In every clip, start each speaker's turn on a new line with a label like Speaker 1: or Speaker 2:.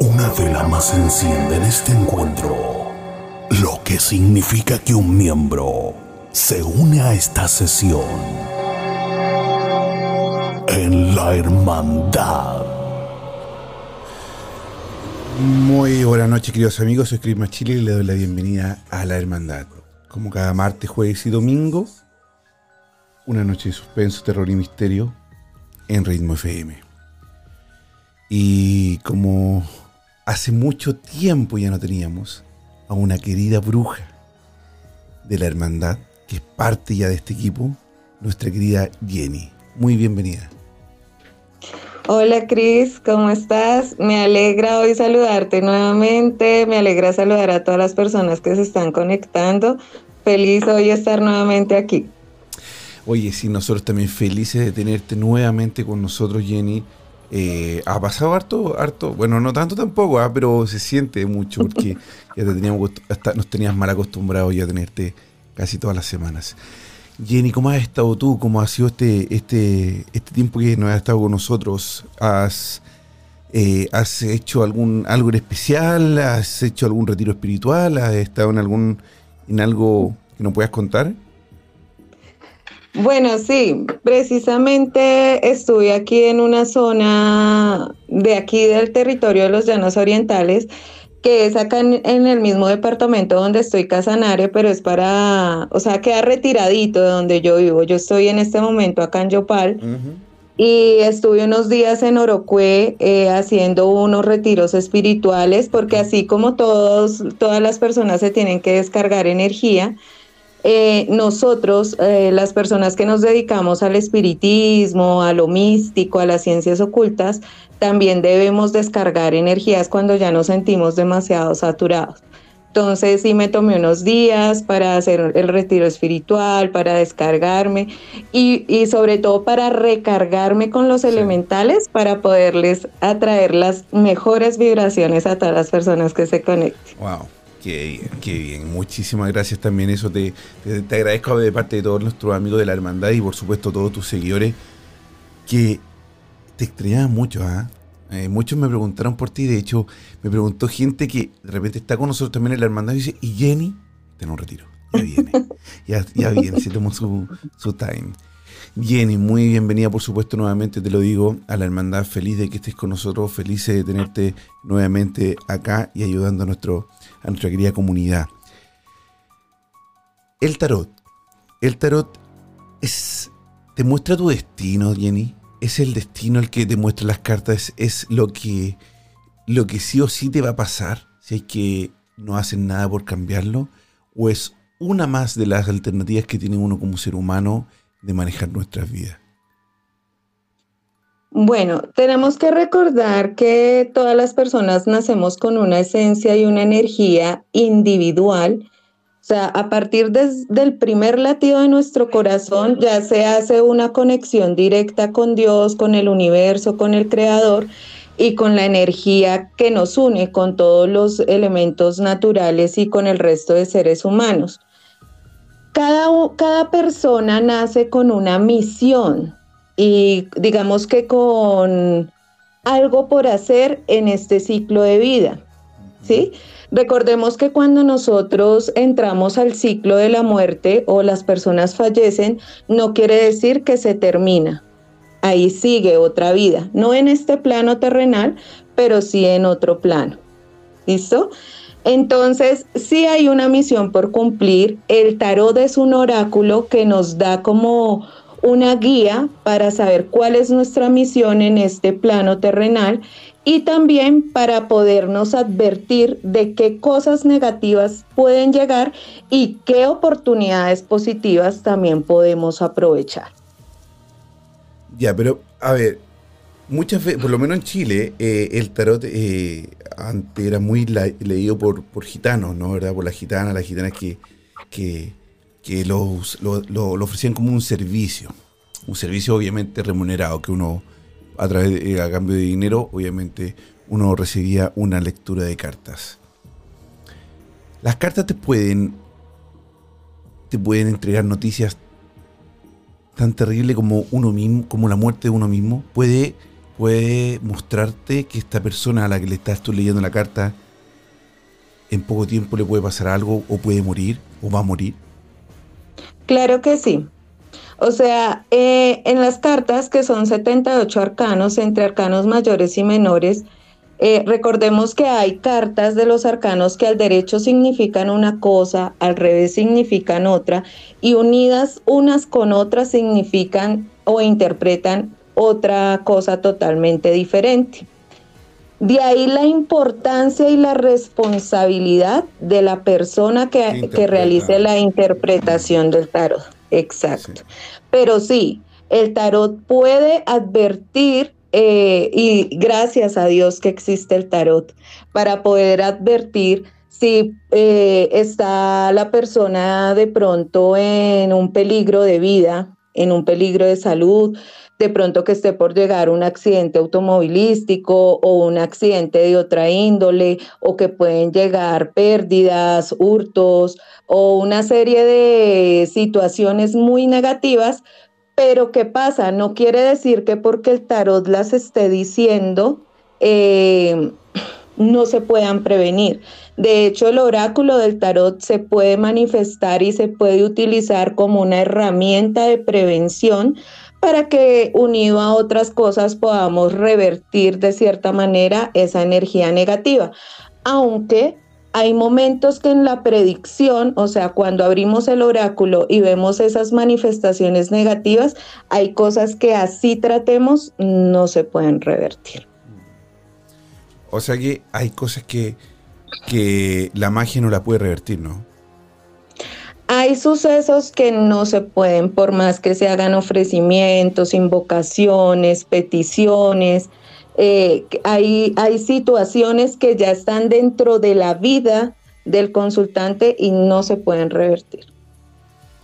Speaker 1: Una vela más enciende en este encuentro, lo que significa que un miembro se une a esta sesión en la hermandad.
Speaker 2: Muy buenas noches, queridos amigos. Soy Chris Machili y le doy la bienvenida a la Hermandad. Como cada martes, jueves y domingo, una noche de suspenso, terror y misterio en Ritmo FM. Y como hace mucho tiempo ya no teníamos a una querida bruja de la Hermandad, que es parte ya de este equipo, nuestra querida Jenny. Muy bienvenida.
Speaker 3: Hola Cris, ¿cómo estás? Me alegra hoy saludarte nuevamente, me alegra saludar a todas las personas que se están conectando. Feliz hoy estar nuevamente aquí.
Speaker 2: Oye, sí, nosotros también felices de tenerte nuevamente con nosotros, Jenny. Eh, ha pasado harto, harto, bueno, no tanto tampoco, ah, pero se siente mucho porque ya te teníamos, hasta nos tenías mal acostumbrados ya a tenerte casi todas las semanas. Jenny, ¿cómo has estado tú? ¿Cómo ha sido este, este, este tiempo que no has estado con nosotros? ¿Has, eh, ¿Has hecho algún algo en especial? ¿Has hecho algún retiro espiritual? ¿Has estado en algún en algo que nos puedas contar?
Speaker 3: Bueno, sí, precisamente estuve aquí en una zona de aquí del territorio de los Llanos Orientales, que es acá en, en, el mismo departamento donde estoy Casanare, pero es para, o sea, queda retiradito de donde yo vivo. Yo estoy en este momento acá en Yopal. Uh -huh. Y estuve unos días en Orocue eh, haciendo unos retiros espirituales, porque así como todos, todas las personas se tienen que descargar energía, eh, nosotros, eh, las personas que nos dedicamos al espiritismo, a lo místico, a las ciencias ocultas, también debemos descargar energías cuando ya nos sentimos demasiado saturados. Entonces sí me tomé unos días para hacer el retiro espiritual, para descargarme y, y sobre todo para recargarme con los sí. elementales para poderles atraer las mejores vibraciones a todas las personas que se conecten.
Speaker 2: Wow. Qué bien, qué bien. Muchísimas gracias también. Eso te, te, te, agradezco de parte de todos nuestros amigos de la hermandad y por supuesto todos tus seguidores que te extrañaban mucho. ¿ah? Eh, muchos me preguntaron por ti. De hecho, me preguntó gente que de repente está con nosotros también en la hermandad y dice, ¿y Jenny? Está en un retiro. Ya viene. ya, ya viene. Se tomó su, su time. Jenny, muy bienvenida, por supuesto, nuevamente te lo digo, a la hermandad. Feliz de que estés con nosotros, feliz de tenerte nuevamente acá y ayudando a, nuestro, a nuestra querida comunidad. El tarot. El tarot es, te muestra tu destino, Jenny. es el destino el que te muestra las cartas, es lo que, lo que sí o sí te va a pasar si es que no hacen nada por cambiarlo, o es una más de las alternativas que tiene uno como ser humano de manejar nuestras vidas.
Speaker 3: Bueno, tenemos que recordar que todas las personas nacemos con una esencia y una energía individual. O sea, a partir del primer latido de nuestro corazón ya se hace una conexión directa con Dios, con el universo, con el creador y con la energía que nos une con todos los elementos naturales y con el resto de seres humanos. Cada, cada persona nace con una misión y digamos que con algo por hacer en este ciclo de vida. ¿Sí? Recordemos que cuando nosotros entramos al ciclo de la muerte o las personas fallecen, no quiere decir que se termina. Ahí sigue otra vida, no en este plano terrenal, pero sí en otro plano. ¿Listo? Entonces, sí hay una misión por cumplir. El tarot es un oráculo que nos da como una guía para saber cuál es nuestra misión en este plano terrenal y también para podernos advertir de qué cosas negativas pueden llegar y qué oportunidades positivas también podemos aprovechar.
Speaker 2: Ya, pero a ver, muchas veces, por lo menos en Chile, eh, el tarot eh, antes era muy leído por, por gitanos, ¿no? ¿Verdad? Por las gitanas, las gitanas que, que que los, lo, ofrecían como un servicio. Un servicio obviamente remunerado, que uno a través de, a cambio de dinero, obviamente uno recibía una lectura de cartas. Las cartas te pueden te pueden entregar noticias tan terribles como uno mismo, como la muerte de uno mismo. Puede, puede mostrarte que esta persona a la que le estás tú leyendo la carta en poco tiempo le puede pasar algo o puede morir o va a morir.
Speaker 3: Claro que sí. O sea, eh, en las cartas, que son 78 arcanos, entre arcanos mayores y menores, eh, recordemos que hay cartas de los arcanos que al derecho significan una cosa, al revés significan otra, y unidas unas con otras significan o interpretan otra cosa totalmente diferente. De ahí la importancia y la responsabilidad de la persona que, realice la interpretación del tarot. Exacto. Pero sí, el tarot puede advertir, eh, y gracias a Dios que existe el tarot, para poder advertir si eh, está la persona de pronto en un peligro de vida, en un peligro de salud, de pronto que esté por llegar un accidente automovilístico o un accidente de otra índole o que pueden llegar pérdidas, hurtos o una serie de situaciones muy negativas, pero ¿qué pasa? No quiere decir que porque el tarot las esté diciendo, eh, no se puedan prevenir. De hecho, el oráculo del tarot se puede manifestar y se puede utilizar como una herramienta de prevención para que unido a otras cosas podamos revertir de cierta manera esa energía negativa. Aunque hay momentos que en la predicción, o sea, cuando abrimos el oráculo y vemos esas manifestaciones negativas, hay cosas que así tratemos no se pueden revertir.
Speaker 2: O sea que hay cosas que, que la magia no la puede revertir, ¿no?
Speaker 3: Hay sucesos que no se pueden, por más que se hagan ofrecimientos, invocaciones, peticiones. Eh, hay, hay situaciones que ya están dentro de la vida del consultante y no se pueden revertir.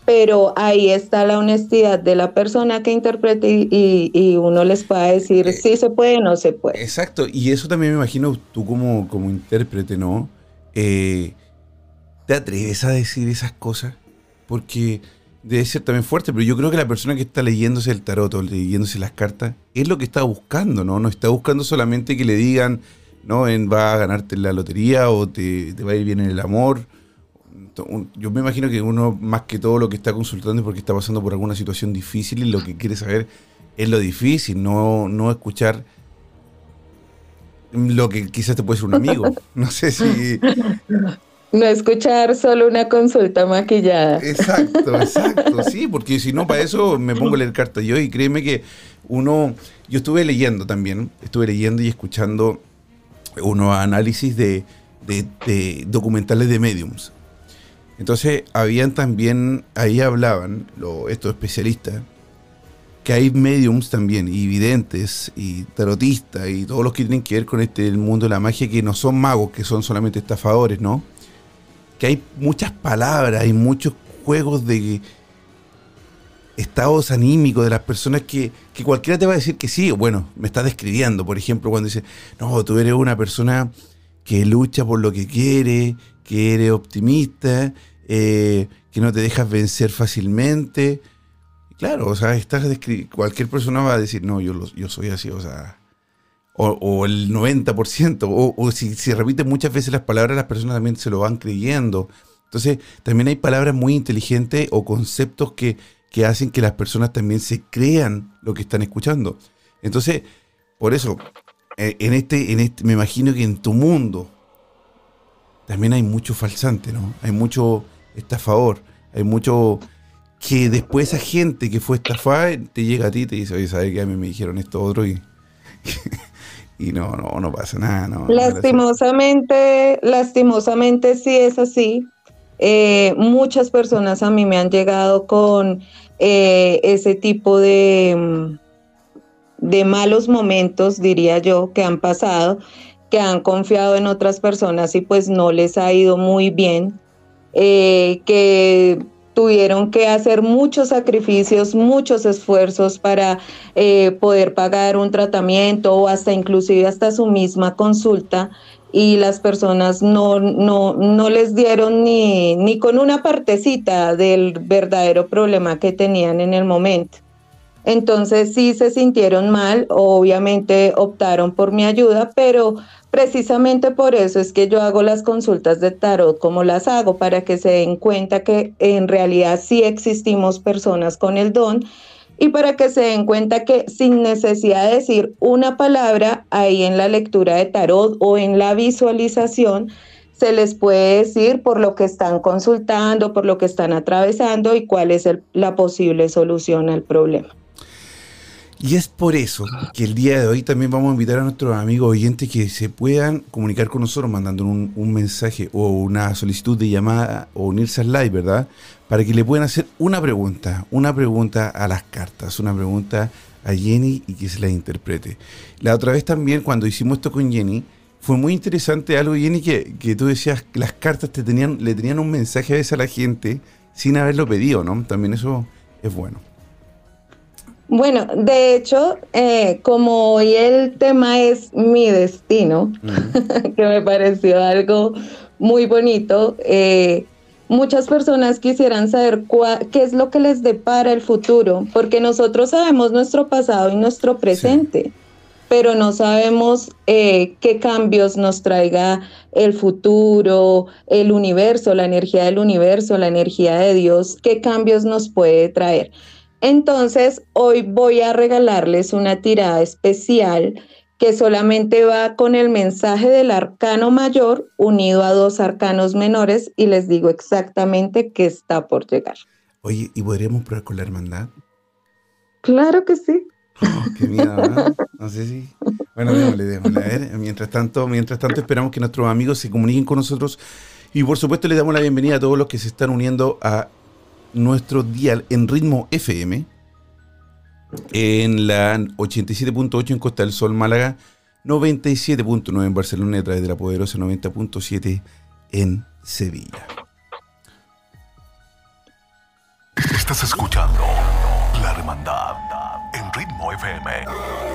Speaker 3: Pero ahí está la honestidad de la persona que interprete y, uno les pueda decir eh, si se puede o no se puede.
Speaker 2: Exacto, y eso también me imagino tú como, como intérprete, ¿no? Eh, ¿Te atreves a decir esas cosas? Porque debe ser también fuerte, pero yo creo que la persona que está leyéndose el tarot o leyéndose las cartas es lo que está buscando, ¿no? No está buscando solamente que le digan, ¿no? En, va a ganarte la lotería o te, va a ir bien en el amor. Yo me imagino que uno, más que todo, lo que está consultando es porque está pasando por alguna situación difícil y lo que quiere saber es lo difícil, no, no escuchar lo que quizás te puede ser un amigo. No sé si.
Speaker 3: No escuchar solo una consulta maquillada.
Speaker 2: Exacto, exacto, sí, porque si no, para eso me pongo a leer cartas yo y créeme que uno, yo estuve leyendo también, estuve leyendo y escuchando unos análisis de, de, documentales de mediums. Entonces, habían también, ahí hablaban estos especialistas, que hay mediums también, y videntes, y tarotistas, y todos los que tienen que ver con este el mundo de la magia, que no son magos, que son solamente estafadores, ¿no? Que hay muchas palabras, hay muchos juegos de estados anímicos de las personas que, que cualquiera te va a decir que sí, bueno, me está describiendo, por ejemplo, cuando dice, no, tú eres una persona que lucha por lo que quiere, que eres optimista, eh, que no te dejas vencer fácilmente. Claro, o sea, estás cualquier persona va a decir, no, yo, yo soy así, o sea, o, el 90%, o, o si, si repiten muchas veces las palabras, las personas también se lo van creyendo. Entonces, también hay palabras muy inteligentes o conceptos que, que hacen que las personas también se crean lo que están escuchando. Entonces, por eso, eh, en este, en este, me imagino que en tu mundo también hay mucho falsante, ¿no? Hay mucho estafador, hay mucho que después esa gente que fue estafada te llega a ti y te dice, oye, ¿sabes qué? A mí me dijeron esto otro y, y no, no, no pasa nada.
Speaker 3: Lastimosamente, lastimosamente sí es así. Eh, muchas personas a mí me han llegado con eh, ese tipo de, mm, de malos momentos, diría yo, que han pasado, que han confiado en otras personas y pues no les ha ido muy bien, eh, que tuvieron que hacer muchos sacrificios, muchos esfuerzos para poder pagar un tratamiento o hasta inclusive hasta su misma consulta y las personas no, no, no les dieron ni, ni con una partecita del verdadero problema que tenían en el momento. Entonces sí se sintieron mal, obviamente optaron por mi ayuda, pero precisamente por eso es que yo hago las consultas de tarot como las hago, para que se den cuenta que en realidad sí existimos personas con el don y para que se den cuenta que sin necesidad de decir una palabra ahí en la lectura de tarot o en la visualización, se les puede decir por lo que están consultando, por lo que están atravesando y cuál es la posible solución al problema.
Speaker 2: Y es por eso que el día de hoy también vamos a invitar a nuestros amigos oyentes que se puedan comunicar con nosotros mandando un, un mensaje o una solicitud de llamada o unirse al live, ¿verdad? para que le puedan hacer una pregunta, una pregunta a las cartas, una pregunta a Jenny y que se la interprete. La otra vez también, cuando hicimos esto con Jenny, fue muy interesante algo, Jenny, que, que tú decías que las cartas te tenían, le tenían un mensaje a veces a la gente sin haberlo pedido, ¿no? También eso es bueno.
Speaker 3: Bueno, de hecho, eh, como hoy el tema es mi destino, que me pareció algo muy bonito, eh, muchas personas quisieran saber qué es lo que les depara el futuro, porque nosotros sabemos nuestro pasado y nuestro presente, pero no sabemos eh, qué cambios nos traiga el futuro, el universo, la energía del universo, la energía de Dios, qué cambios nos puede traer. Entonces, hoy voy a regalarles una tirada especial que solamente va con el mensaje del arcano mayor unido a dos arcanos menores y les digo exactamente qué está por llegar.
Speaker 2: Oye, ¿y podríamos probar con la hermandad?
Speaker 3: Claro que sí.
Speaker 2: Oh, qué miedo, ¿no? No sé si. Bueno, démosle, démosle. A ver, mientras tanto, mientras tanto esperamos que nuestros amigos se comuniquen con nosotros y por supuesto les damos la bienvenida a todos los que se están uniendo a nuestro dial en ritmo FM en la 87.8 en Costa del Sol, Málaga, 97.9 en Barcelona y a través de la poderosa 90.7 en Sevilla.
Speaker 1: Estás escuchando La Hermandad en Ritmo FM.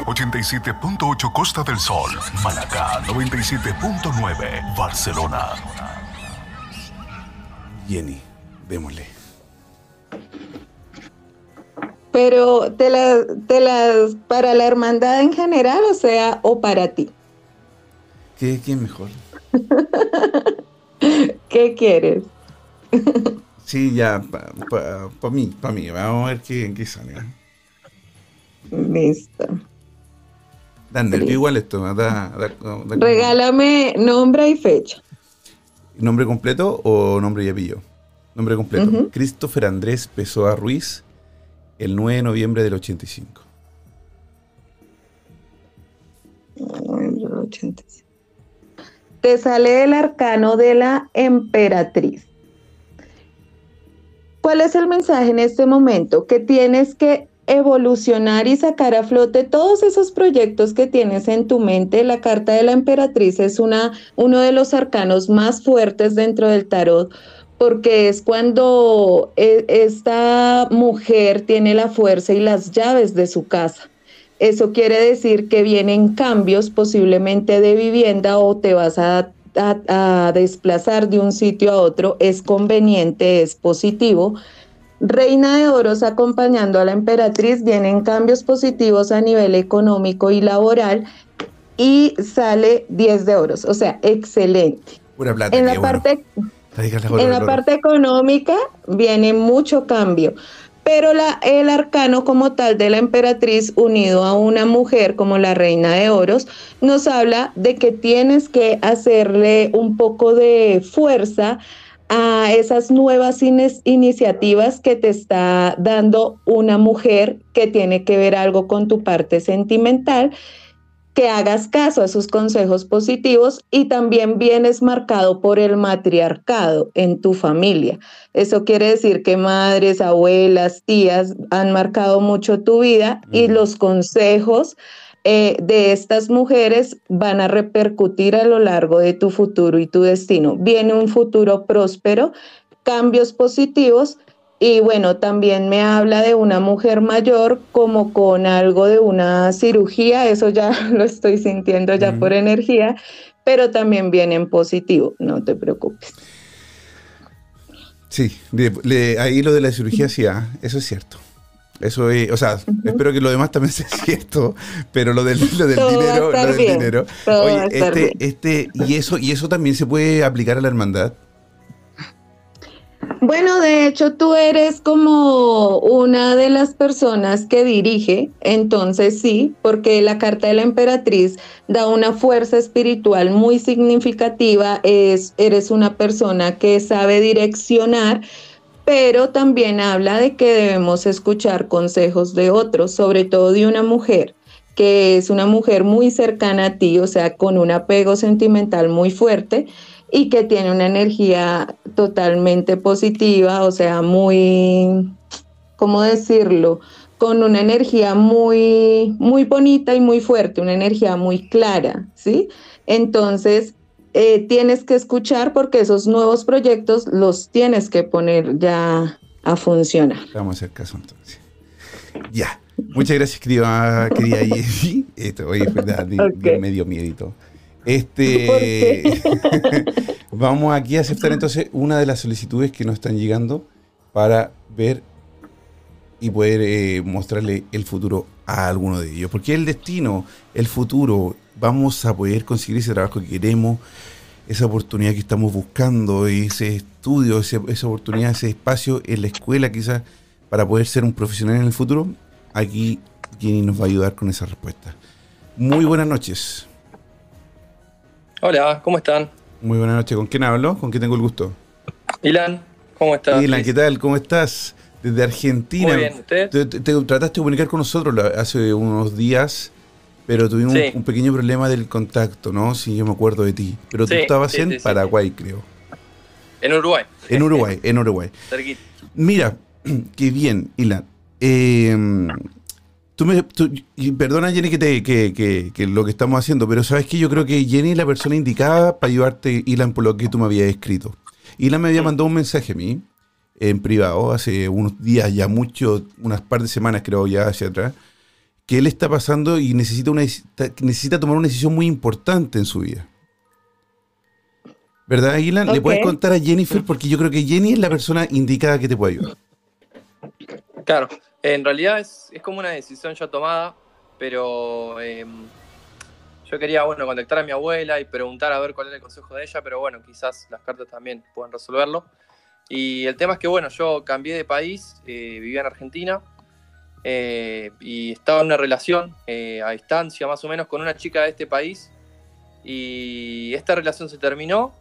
Speaker 1: 87.8 Costa del Sol, Málaga, 97.9 Barcelona.
Speaker 2: Jenny, démosle.
Speaker 3: Pero te las, te las, para la hermandad en general, o sea, o para ti.
Speaker 2: ¿Qué, es mejor?
Speaker 3: ¿Qué quieres?
Speaker 2: sí, ya, para mí, para mí. Vamos a ver qué, qué sale. ¿eh?
Speaker 3: Listo.
Speaker 2: Dan nervio igual esto.
Speaker 3: Regálame nombre y fecha.
Speaker 2: ¿Nombre completo o nombre y apellido? Nombre completo. Christopher Andrés Pessoa Ruiz, el 9 de noviembre del 85.
Speaker 3: Te sale el arcano de la emperatriz. ¿Cuál es el mensaje en este momento? Que tienes que evolucionar y sacar a flote todos esos proyectos que tienes en tu mente. La carta de la emperatriz es una, uno de los arcanos más fuertes dentro del tarot porque es cuando e, esta mujer tiene la fuerza y las llaves de su casa. Eso quiere decir que vienen cambios posiblemente de vivienda o te vas a, a desplazar de un sitio a otro. Es conveniente, es positivo Reina de Oros acompañando a la emperatriz, vienen cambios positivos a nivel económico y laboral y sale 10 de oros, o sea, excelente. en la, parte, en la parte económica viene mucho cambio, pero la, el arcano como tal de la emperatriz unido a una mujer como la reina de oros nos habla de que tienes que hacerle un poco de fuerza a esas nuevas iniciativas que te está dando una mujer que tiene que ver algo con tu parte sentimental, que hagas caso a sus consejos positivos y también vienes marcado por el matriarcado en tu familia. Eso quiere decir que madres, abuelas, tías han marcado mucho tu vida y los consejos eh, de estas mujeres van a repercutir a lo largo de tu futuro y tu destino. Viene un futuro próspero, cambios positivos y bueno, también me habla de una mujer mayor como con algo de una cirugía, eso ya lo estoy sintiendo ya por energía, pero también viene en positivo, no te preocupes.
Speaker 2: Sí, ahí lo de la cirugía, sí, ah, eso es cierto. Eso es, o sea, espero que lo demás también sea cierto, pero lo del, lo del dinero, lo del dinero. Oye, este, este, y eso, y eso también se puede aplicar a la hermandad.
Speaker 3: Bueno, de hecho tú eres como una de las personas que dirige, entonces sí, porque la carta de la emperatriz da una fuerza espiritual muy significativa, es, eres una persona que sabe direccionar pero también habla de que debemos escuchar consejos de otros, sobre todo de una mujer que es una mujer muy cercana a ti, o sea, con un apego sentimental muy fuerte y que tiene una energía totalmente positiva, o sea, muy, ¿cómo decirlo? Con una energía muy, muy bonita y muy fuerte, una energía muy clara, ¿sí? Entonces, eh, tienes que escuchar porque esos nuevos proyectos los tienes que poner ya a funcionar.
Speaker 2: Vamos a hacer caso entonces. Ya. Muchas gracias, querida, querida Esto, oye, verdad, okay. medio miedito. Este, vamos aquí a aceptar entonces una de las solicitudes que nos están llegando para ver y poder eh, mostrarle el futuro a alguno de ellos. Porque el destino, el futuro, vamos a poder conseguir ese trabajo que queremos, esa oportunidad que estamos buscando, ese estudio, esa oportunidad, ese espacio en la escuela quizás para poder ser un profesional en el futuro. Aquí Jenny nos va a ayudar con esa respuesta. Muy buenas noches.
Speaker 4: Hola, ¿cómo están?
Speaker 2: Muy buenas noches. ¿Con quién hablo? ¿Con quién tengo el gusto?
Speaker 4: Ilan, ¿cómo estás?
Speaker 2: Ilan, ¿qué tal? ¿Cómo estás? Desde Argentina.
Speaker 4: Muy bien, ¿usted?
Speaker 2: Te, trataste de comunicar con nosotros hace unos días, pero tuvimos un, pequeño problema del contacto, ¿no? Si yo me acuerdo de ti. Pero tú estabas en Paraguay, creo.
Speaker 4: En Uruguay.
Speaker 2: En Uruguay, en Uruguay. Mira, qué bien, Ilan. Em, tú me, y perdona Jenny que, te, que, que, lo que estamos haciendo, pero sabes que yo creo que Jenny es la persona indicada para ayudarte, Ilan, por lo que tú me habías escrito. Ilan me había mandado un mensaje a mí en privado hace unos días, ya mucho, unas par de semanas creo ya hacia atrás, que él está pasando y necesita, una, necesita tomar una decisión muy importante en su vida. ¿Verdad, Aguilar? ¿Le puedes contar a Jennifer? Porque yo creo que Jenny es la persona indicada que te puede ayudar.
Speaker 4: Claro, en realidad es, como una decisión ya tomada, pero em, yo quería, bueno, contactar a mi abuela y preguntar a ver cuál era el consejo de ella, pero bueno, quizás las cartas también puedan resolverlo. Y el tema es que, bueno, yo cambié de país, eh, vivía en Argentina eh, y estaba en una relación eh, a distancia más o menos con una chica de este país y esta relación se terminó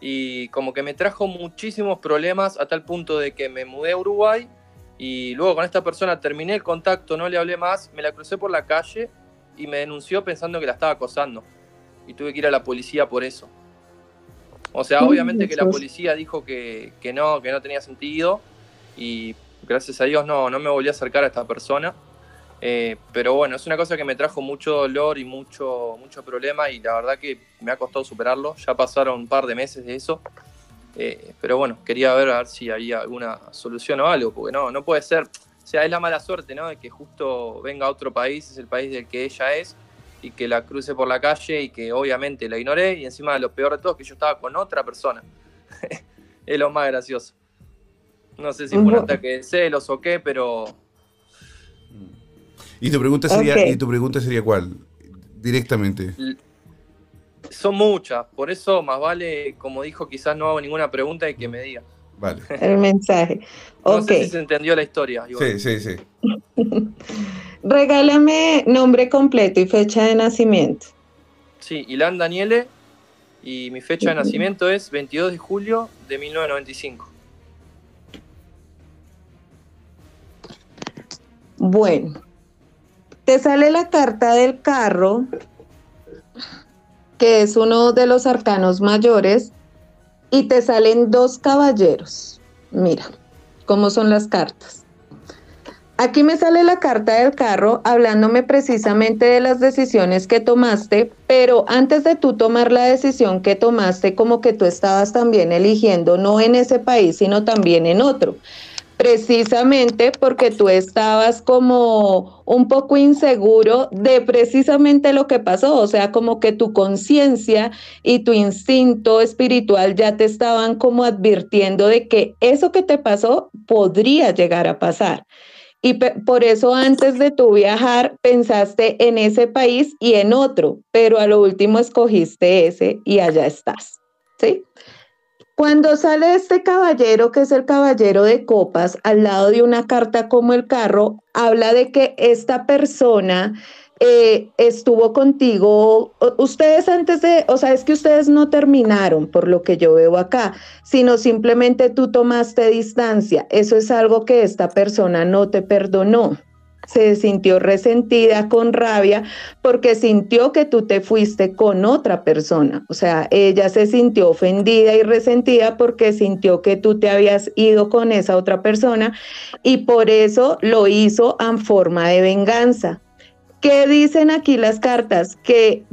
Speaker 4: y como que me trajo muchísimos problemas a tal punto de que me mudé a Uruguay y luego con esta persona terminé el contacto, no le hablé más, me la crucé por la calle y me denunció pensando que la estaba acosando y tuve que ir a la policía por eso. O sea, obviamente que la policía dijo que, que no, que no tenía sentido y gracias a Dios no, no me volví a acercar a esta persona. Eh, pero bueno, es una cosa que me trajo mucho dolor y mucho, mucho problema y la verdad que me ha costado superarlo. Ya pasaron un par de meses de eso. Eh, pero bueno, quería ver a ver si había alguna solución o algo, porque no, no puede ser. O sea, es la mala suerte, ¿no? De que justo venga a otro país, es el país del que ella es, y que la cruce por la calle y que obviamente la ignoré. Y encima lo peor de todo es que yo estaba con otra persona. es lo más gracioso. No sé si fue un ataque de celos o qué, pero
Speaker 2: ¿Y tu pregunta sería, ¿y tu pregunta sería cuál? Directamente.
Speaker 4: Son muchas, por eso más vale, como dijo, quizás no hago ninguna pregunta y que me diga.
Speaker 2: Vale.
Speaker 3: El mensaje.
Speaker 4: no sé si se entendió la historia.
Speaker 2: Sí, sí, sí.
Speaker 3: Regálame nombre completo y fecha de nacimiento.
Speaker 4: Sí, Ilan Daniele y mi fecha de nacimiento es 22 de julio de 1995.
Speaker 3: Bueno, te sale la carta del carro, que es uno de los arcanos mayores, y te salen dos caballeros. Mira cómo son las cartas. Aquí me sale la carta del carro hablándome precisamente de las decisiones que tomaste, pero antes de tú tomar la decisión que tomaste, como que tú estabas también eligiendo no en ese país, sino también en otro precisamente porque tú estabas como un poco inseguro de precisamente lo que pasó, o sea, como que tu conciencia y tu instinto espiritual ya te estaban como advirtiendo de que eso que te pasó podría llegar a pasar. Y por eso antes de tu viajar pensaste en ese país y en otro, pero a lo último escogiste ese y allá estás. ¿Sí? Cuando sale este caballero, que es el caballero de copas, al lado de una carta como el carro, habla de que esta persona eh, estuvo contigo, ustedes antes de, o sea, es que ustedes no terminaron por lo que yo veo acá, sino simplemente tú tomaste distancia. Eso es algo que esta persona no te perdonó se sintió resentida con rabia porque sintió que tú te fuiste con otra persona. O sea, ella se sintió ofendida y resentida porque sintió que tú te habías ido con esa otra persona y por eso lo hizo en forma de venganza. ¿Qué dicen aquí las cartas? Que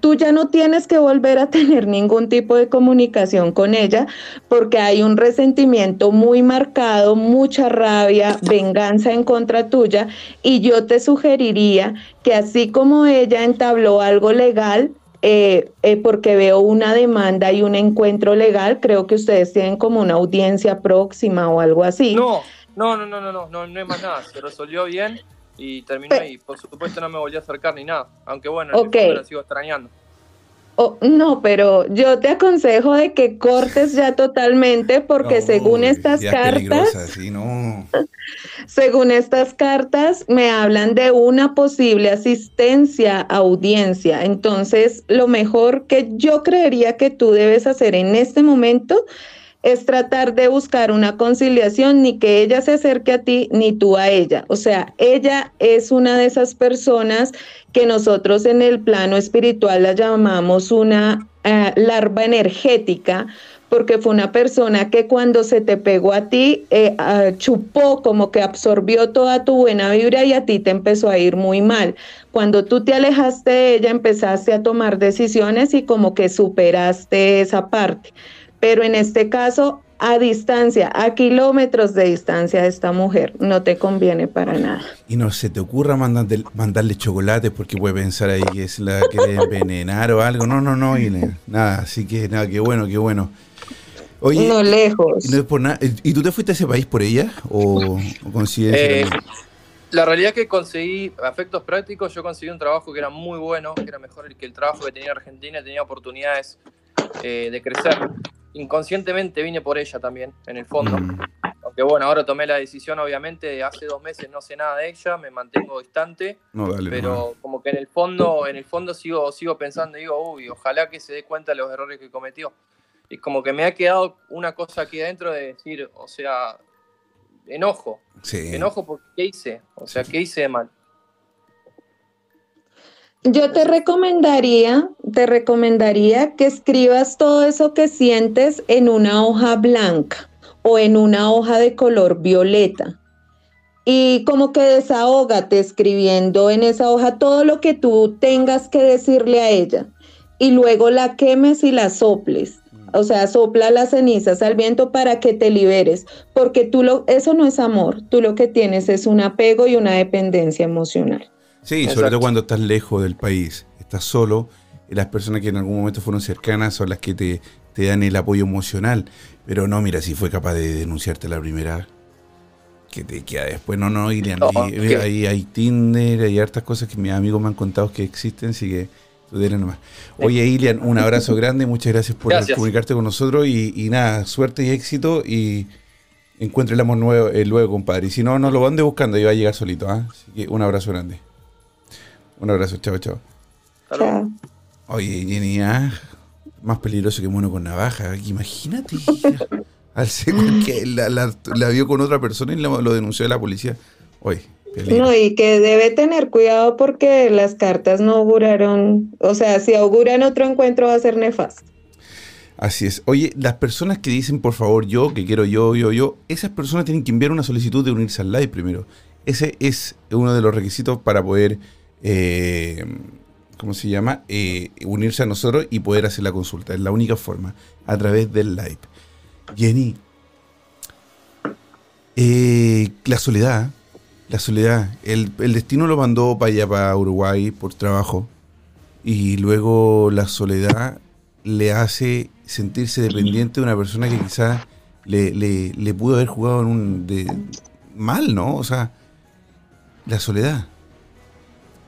Speaker 3: tú ya no tienes que volver a tener ningún tipo de comunicación con ella porque hay un resentimiento muy marcado, mucha rabia, venganza en contra tuya y yo te sugeriría que así como ella entabló algo legal, eh, eh, porque veo una demanda y un encuentro legal, creo que ustedes tienen como una audiencia próxima o algo así.
Speaker 4: No, no, no, no, no, no, no, no hay más nada, se resolvió bien y terminó ahí. Por supuesto no me volví a acercar ni nada, aunque bueno, en lo sigo extrañando.
Speaker 3: Oh, no, pero yo te aconsejo de que cortes ya totalmente porque según estas cartas, según estas cartas me hablan de una posible asistencia a audiencia. Entonces, lo mejor que yo creería que tú debes hacer en este momento es tratar de buscar una conciliación, ni que ella se acerque a ti, ni tú a ella. O sea, ella es una de esas personas que nosotros en el plano espiritual la llamamos una eh, larva energética, porque fue una persona que cuando se te pegó a ti, eh, chupó, como que absorbió toda tu buena vibra y a ti te empezó a ir muy mal. Cuando tú te alejaste de ella, empezaste a tomar decisiones y como que superaste esa parte pero en este caso a distancia, a kilómetros de distancia de esta mujer, no te conviene para nada.
Speaker 2: Y no se te ocurra mandarle, mandarle chocolate porque puede pensar ahí que es la que envenenar o algo. No, no, no, y nada, así que nada, qué bueno, qué bueno.
Speaker 3: Oye, no lejos.
Speaker 2: ¿Y tú te fuiste a ese país por ella o, o
Speaker 4: eh, la realidad es que conseguí, efectos prácticos, yo conseguí un trabajo que era muy bueno, que era mejor que el trabajo que tenía Argentina, tenía oportunidades eh, de crecer inconscientemente vine por ella también, en el fondo. Mm. Aunque bueno, ahora tomé la decisión, obviamente, hace dos meses no sé nada de ella, me mantengo distante. pero como que en el fondo, en el fondo sigo, sigo pensando, digo, uy, ojalá que se dé cuenta de los errores que cometió. y como que me ha quedado una cosa aquí adentro de decir, o sea, enojo.
Speaker 2: Sí.
Speaker 4: Enojo porque ¿qué hice? O sea, ¿qué hice de mal?
Speaker 3: Yo te recomendaría, te recomendaría que escribas todo eso que sientes en una hoja blanca o en una hoja de color violeta. Y como que desahógate escribiendo en esa hoja todo lo que tú tengas que decirle a ella. Y luego la quemes y la soples. O sea, sopla las cenizas al viento para que te liberes, porque tú lo, eso no es amor, tú lo que tienes es un apego y una dependencia emocional.
Speaker 2: Sí, sobre todo cuando estás lejos del país, estás solo, y las personas que en algún momento fueron cercanas son las que te, te dan el apoyo emocional. Pero no, mira, si fue capaz de denunciarte la primera, que te queda después. No, no, Ilian,
Speaker 4: No, que-
Speaker 2: hay, hay Tinder, hay hartas cosas que mis amigos me han contado que existen, así que tú dile nomás. Oye, Ilian, un abrazo grande, muchas gracias por
Speaker 4: Gracias.
Speaker 2: comunicarte con nosotros y, y nada, suerte y éxito y encuentre el amor nuevo, eh, luego, compadre. Y si no, no lo ande buscando y va a llegar solito, ¿ah? Así que un abrazo grande. Un abrazo, chao, chao.
Speaker 3: Chao.
Speaker 2: Oye, Jenny, ah, más peligroso que mono con navaja. Imagínate. hija. Al seco que la, la- la vio con otra persona y lo, lo denunció a la policía. Oye, peligro.
Speaker 3: No, y que debe tener cuidado porque las cartas no auguraron, o sea, si auguran otro encuentro va a ser nefasto.
Speaker 2: Así es. Oye, las personas que dicen, por favor, yo, que quiero yo, yo, yo, esas personas tienen que enviar una solicitud de unirse al live primero. Ese es uno de los requisitos para poder, eh, ¿cómo se llama? Eh, unirse a nosotros y poder hacer la consulta. Es la única forma, a través del live. Jenny, eh, la soledad, la soledad, el, destino lo mandó para allá, para Uruguay, por trabajo. Y luego la soledad le hace sentirse dependiente de una persona que quizás le, pudo haber jugado en un mal, ¿no? O sea, la soledad.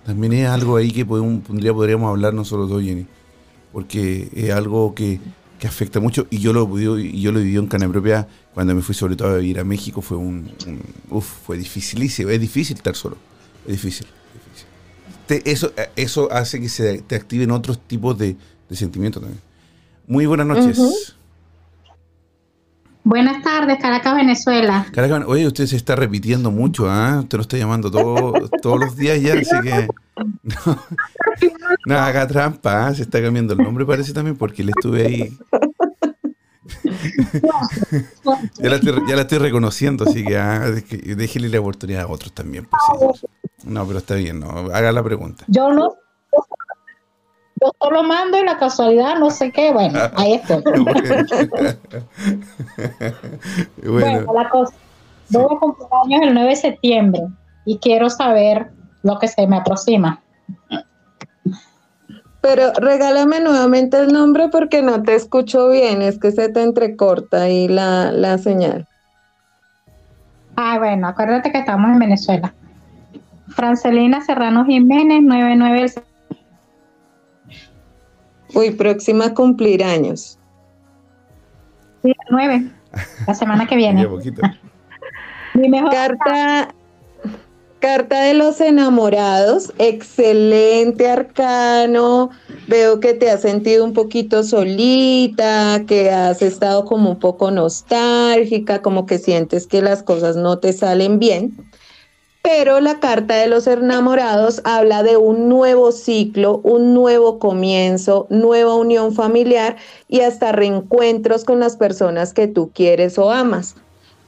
Speaker 2: También es algo ahí que podemos, podríamos hablar nosotros dos, Jenny. Porque es algo que, que afecta mucho y yo lo y yo lo viví en carne propia cuando me fui sobre todo a vivir a México. Fue un, un- fue dificilísimo. Es difícil estar solo. Es difícil. Te- eso, eso hace que se te activen otros tipos de, de sentimientos también. Muy buenas noches.
Speaker 5: Buenas tardes, Caracas, Venezuela.
Speaker 2: Caracas, oye, usted se está repitiendo mucho, ¿ah? Usted lo está llamando todo- todos los días ya, así que. No, no haga trampa, ¿ah? Se está cambiando el nombre, parece también, porque le estuve ahí. ya, la estoy, ya la estoy reconociendo, así que, ah, es que déjele la oportunidad a otros también. Pues, sí. No, pero está bien, no. Haga la pregunta.
Speaker 5: Yo no. Yo solo mando y la casualidad, no sé qué. Bueno, ahí estoy.
Speaker 2: bueno,
Speaker 5: Bueno, la cosa. Voy a cumplir años el 9 de septiembre y quiero saber lo que se me aproxima.
Speaker 3: Pero regálame nuevamente el nombre porque no te escucho bien, es que se te entrecorta ahí la, la señal.
Speaker 5: Ah, bueno, acuérdate que estamos en Venezuela. Francelina Serrano Jiménez, 99 del
Speaker 3: Uy, próxima a cumplir años.
Speaker 5: Sí, 9, la semana que viene. Mi mejor
Speaker 3: Carta, carta de los enamorados, excelente arcano. Veo que te has sentido un poquito solita, que has estado como un poco nostálgica, como que sientes que las cosas no te salen bien. Pero la carta de los enamorados habla de un nuevo ciclo, un nuevo comienzo, nueva unión familiar y hasta reencuentros con las personas que tú quieres o amas.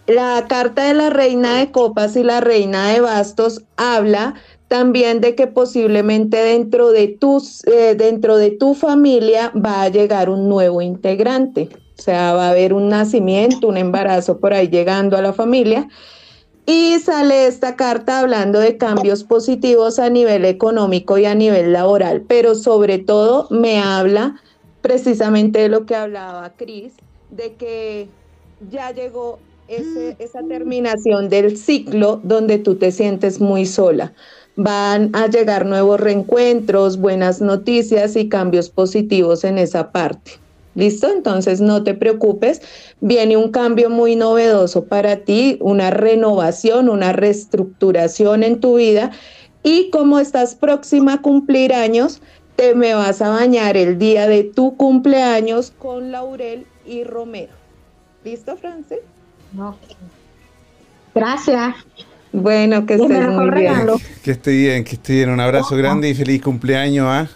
Speaker 3: La carta de la reina de copas y la reina de bastos habla también de que posiblemente dentro de, tus, eh, dentro de tu familia va a llegar un nuevo integrante. O sea, va a haber un nacimiento, un embarazo por ahí llegando a la familia. Y sale esta carta hablando de cambios positivos a nivel económico y a nivel laboral, pero sobre todo me habla precisamente de lo que hablaba Cris, de que ya llegó ese- esa terminación del ciclo donde tú te sientes muy sola. Van a llegar nuevos reencuentros, buenas noticias y cambios positivos en esa parte. ¿Listo? Entonces no te preocupes, viene un cambio muy novedoso para ti, una renovación, una reestructuración en tu vida y como estás próxima a cumplir años, te me vas a bañar el día de tu cumpleaños con laurel y Romero. ¿Listo, Francis?
Speaker 5: No. Gracias.
Speaker 3: Bueno, que estés muy bien.
Speaker 2: Que esté bien, que esté bien. Un abrazo grande y feliz cumpleaños, ¿ah?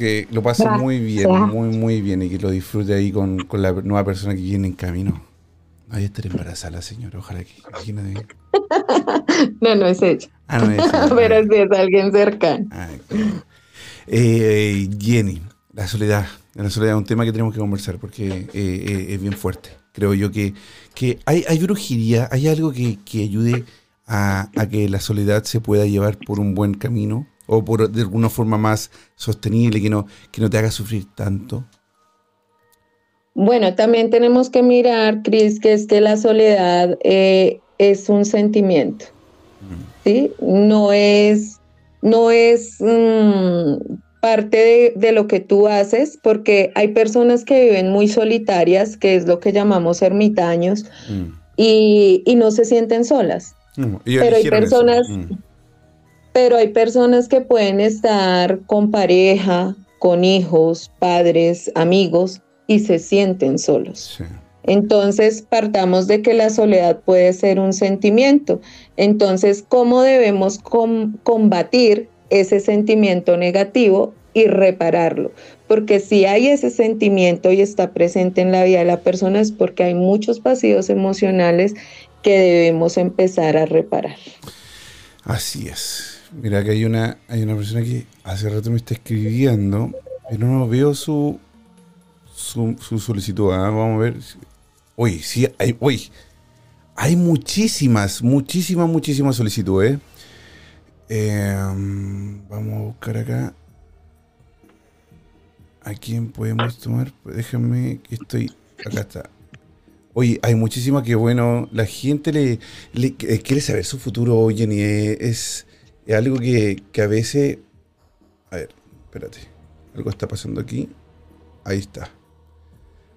Speaker 2: Que lo pase
Speaker 5: Gracias.
Speaker 2: muy bien, muy, muy bien y que lo disfrute ahí con, con la nueva persona que viene en camino. Ay, estar embarazada la señora, ojalá que. Imagínate.
Speaker 3: No, no es ella.
Speaker 2: Ah, no es ella.
Speaker 3: Pero sí es alguien cercano.
Speaker 2: Ay. Eh, Jenny, la soledad. La soledad es un tema que tenemos que conversar porque eh, eh, es bien fuerte. Creo yo que, que hay, hay brujería, hay algo que, que ayude a, a que la soledad se pueda llevar por un buen camino o por de alguna forma más sostenible, que no, que no te haga sufrir tanto.
Speaker 3: Bueno, también tenemos que mirar, Cris, que es que la soledad eh, es un sentimiento, ¿sí? No es, no es mm, parte de, de lo que tú haces, porque hay personas que viven muy solitarias, que es lo que llamamos ermitaños,
Speaker 2: Mm.
Speaker 3: y, y no se sienten solas.
Speaker 2: Mm,
Speaker 3: Pero hay
Speaker 2: eso.
Speaker 3: Pero hay personas que pueden estar con pareja, con hijos, padres, amigos, y se sienten solos.
Speaker 2: Sí.
Speaker 3: Entonces, partamos de que la soledad puede ser un sentimiento. Entonces, ¿cómo debemos com- combatir ese sentimiento negativo y repararlo? Porque si hay ese sentimiento y está presente en la vida de la persona es porque hay muchos vacíos emocionales que debemos empezar a reparar.
Speaker 2: Así es. Mira que hay una, hay una persona que hace rato me está escribiendo, pero no veo su, su, solicitud. ah, Vamos a ver. Uy, sí, hay, uy, hay muchísimas, muchísimas, muchísimas solicitudes. Eh, vamos a buscar acá. ¿A quién podemos tomar? Déjenme que estoy. Acá está. Oye, hay muchísimas que, bueno, la gente le, quiere saber su futuro, Jenny. Es, es algo que, que a veces. A ver, espérate. Algo está pasando aquí. Ahí está.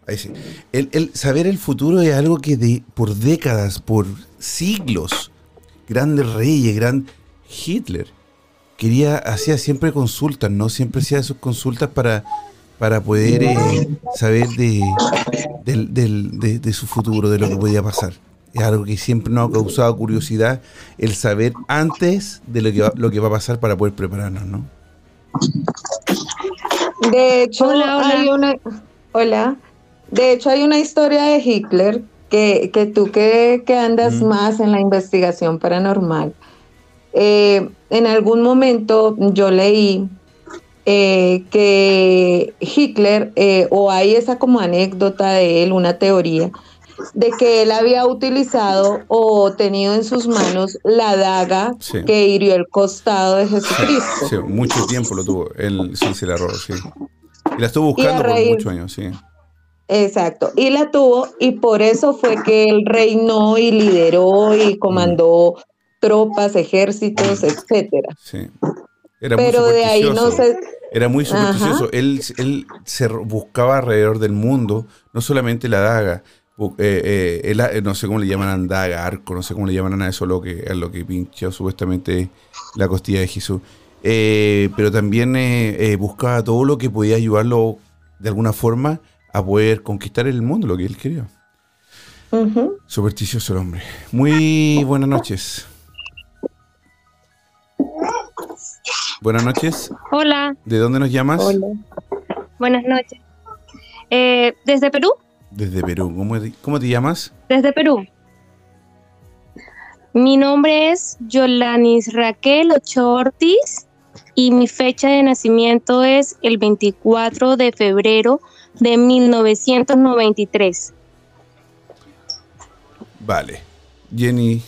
Speaker 2: Ahí sí. El, el saber el futuro es algo que de, por décadas, por siglos, grandes reyes, gran Hitler, quería, hacía siempre consultas, ¿no? Siempre hacía sus consultas para, para poder eh, saber de, del- del- de, de su futuro, de lo que podía pasar. Es algo que siempre nos ha causado curiosidad, el saber antes de lo que va, lo que va a pasar para poder prepararnos, ¿no?
Speaker 3: De hecho,
Speaker 5: Hola, hola.
Speaker 3: hay una. Hola. De hecho, hay una historia de Hitler que, que tú que, que andas
Speaker 2: Ujú.
Speaker 3: más en la investigación paranormal. eh, en algún momento yo leí eh, que Hitler, eh, o hay esa como anécdota de él, una teoría, de que él había utilizado o tenido en sus manos la daga
Speaker 2: Sí.
Speaker 3: que hirió el costado de Jesucristo.
Speaker 2: Sí, mucho tiempo lo tuvo, él sí la robó, sí. Y la estuvo buscando por muchos años, sí.
Speaker 3: Exacto, y la tuvo y por eso fue que él reinó y lideró y comandó tropas, ejércitos, etcétera.
Speaker 2: sí. Era muy
Speaker 3: Pero de ahí no se
Speaker 2: Era muy supersticioso. Él, él se buscaba alrededor del mundo, no solamente la daga, eh, eh, eh, no sé cómo le llaman daga, arco, no sé cómo le llaman a eso, lo que, a lo que pinchó supuestamente la costilla de Jesús. Eh, pero también eh, eh, buscaba todo lo que podía ayudarlo de alguna forma a poder conquistar el mundo, lo que él quería. Supersticioso el hombre. Muy buenas noches. Buenas noches.
Speaker 6: Hola,
Speaker 2: ¿De dónde nos llamas?
Speaker 3: Hola.
Speaker 6: buenas noches. Eh, ¿Desde Perú?
Speaker 2: Desde Perú. ¿Cómo, te- cómo te llamas?
Speaker 6: Desde Perú. Mi nombre es Yolanis Raquel Ochoa Ortiz y mi fecha de nacimiento es el 24 de febrero de 1993.
Speaker 2: Vale. Jenny,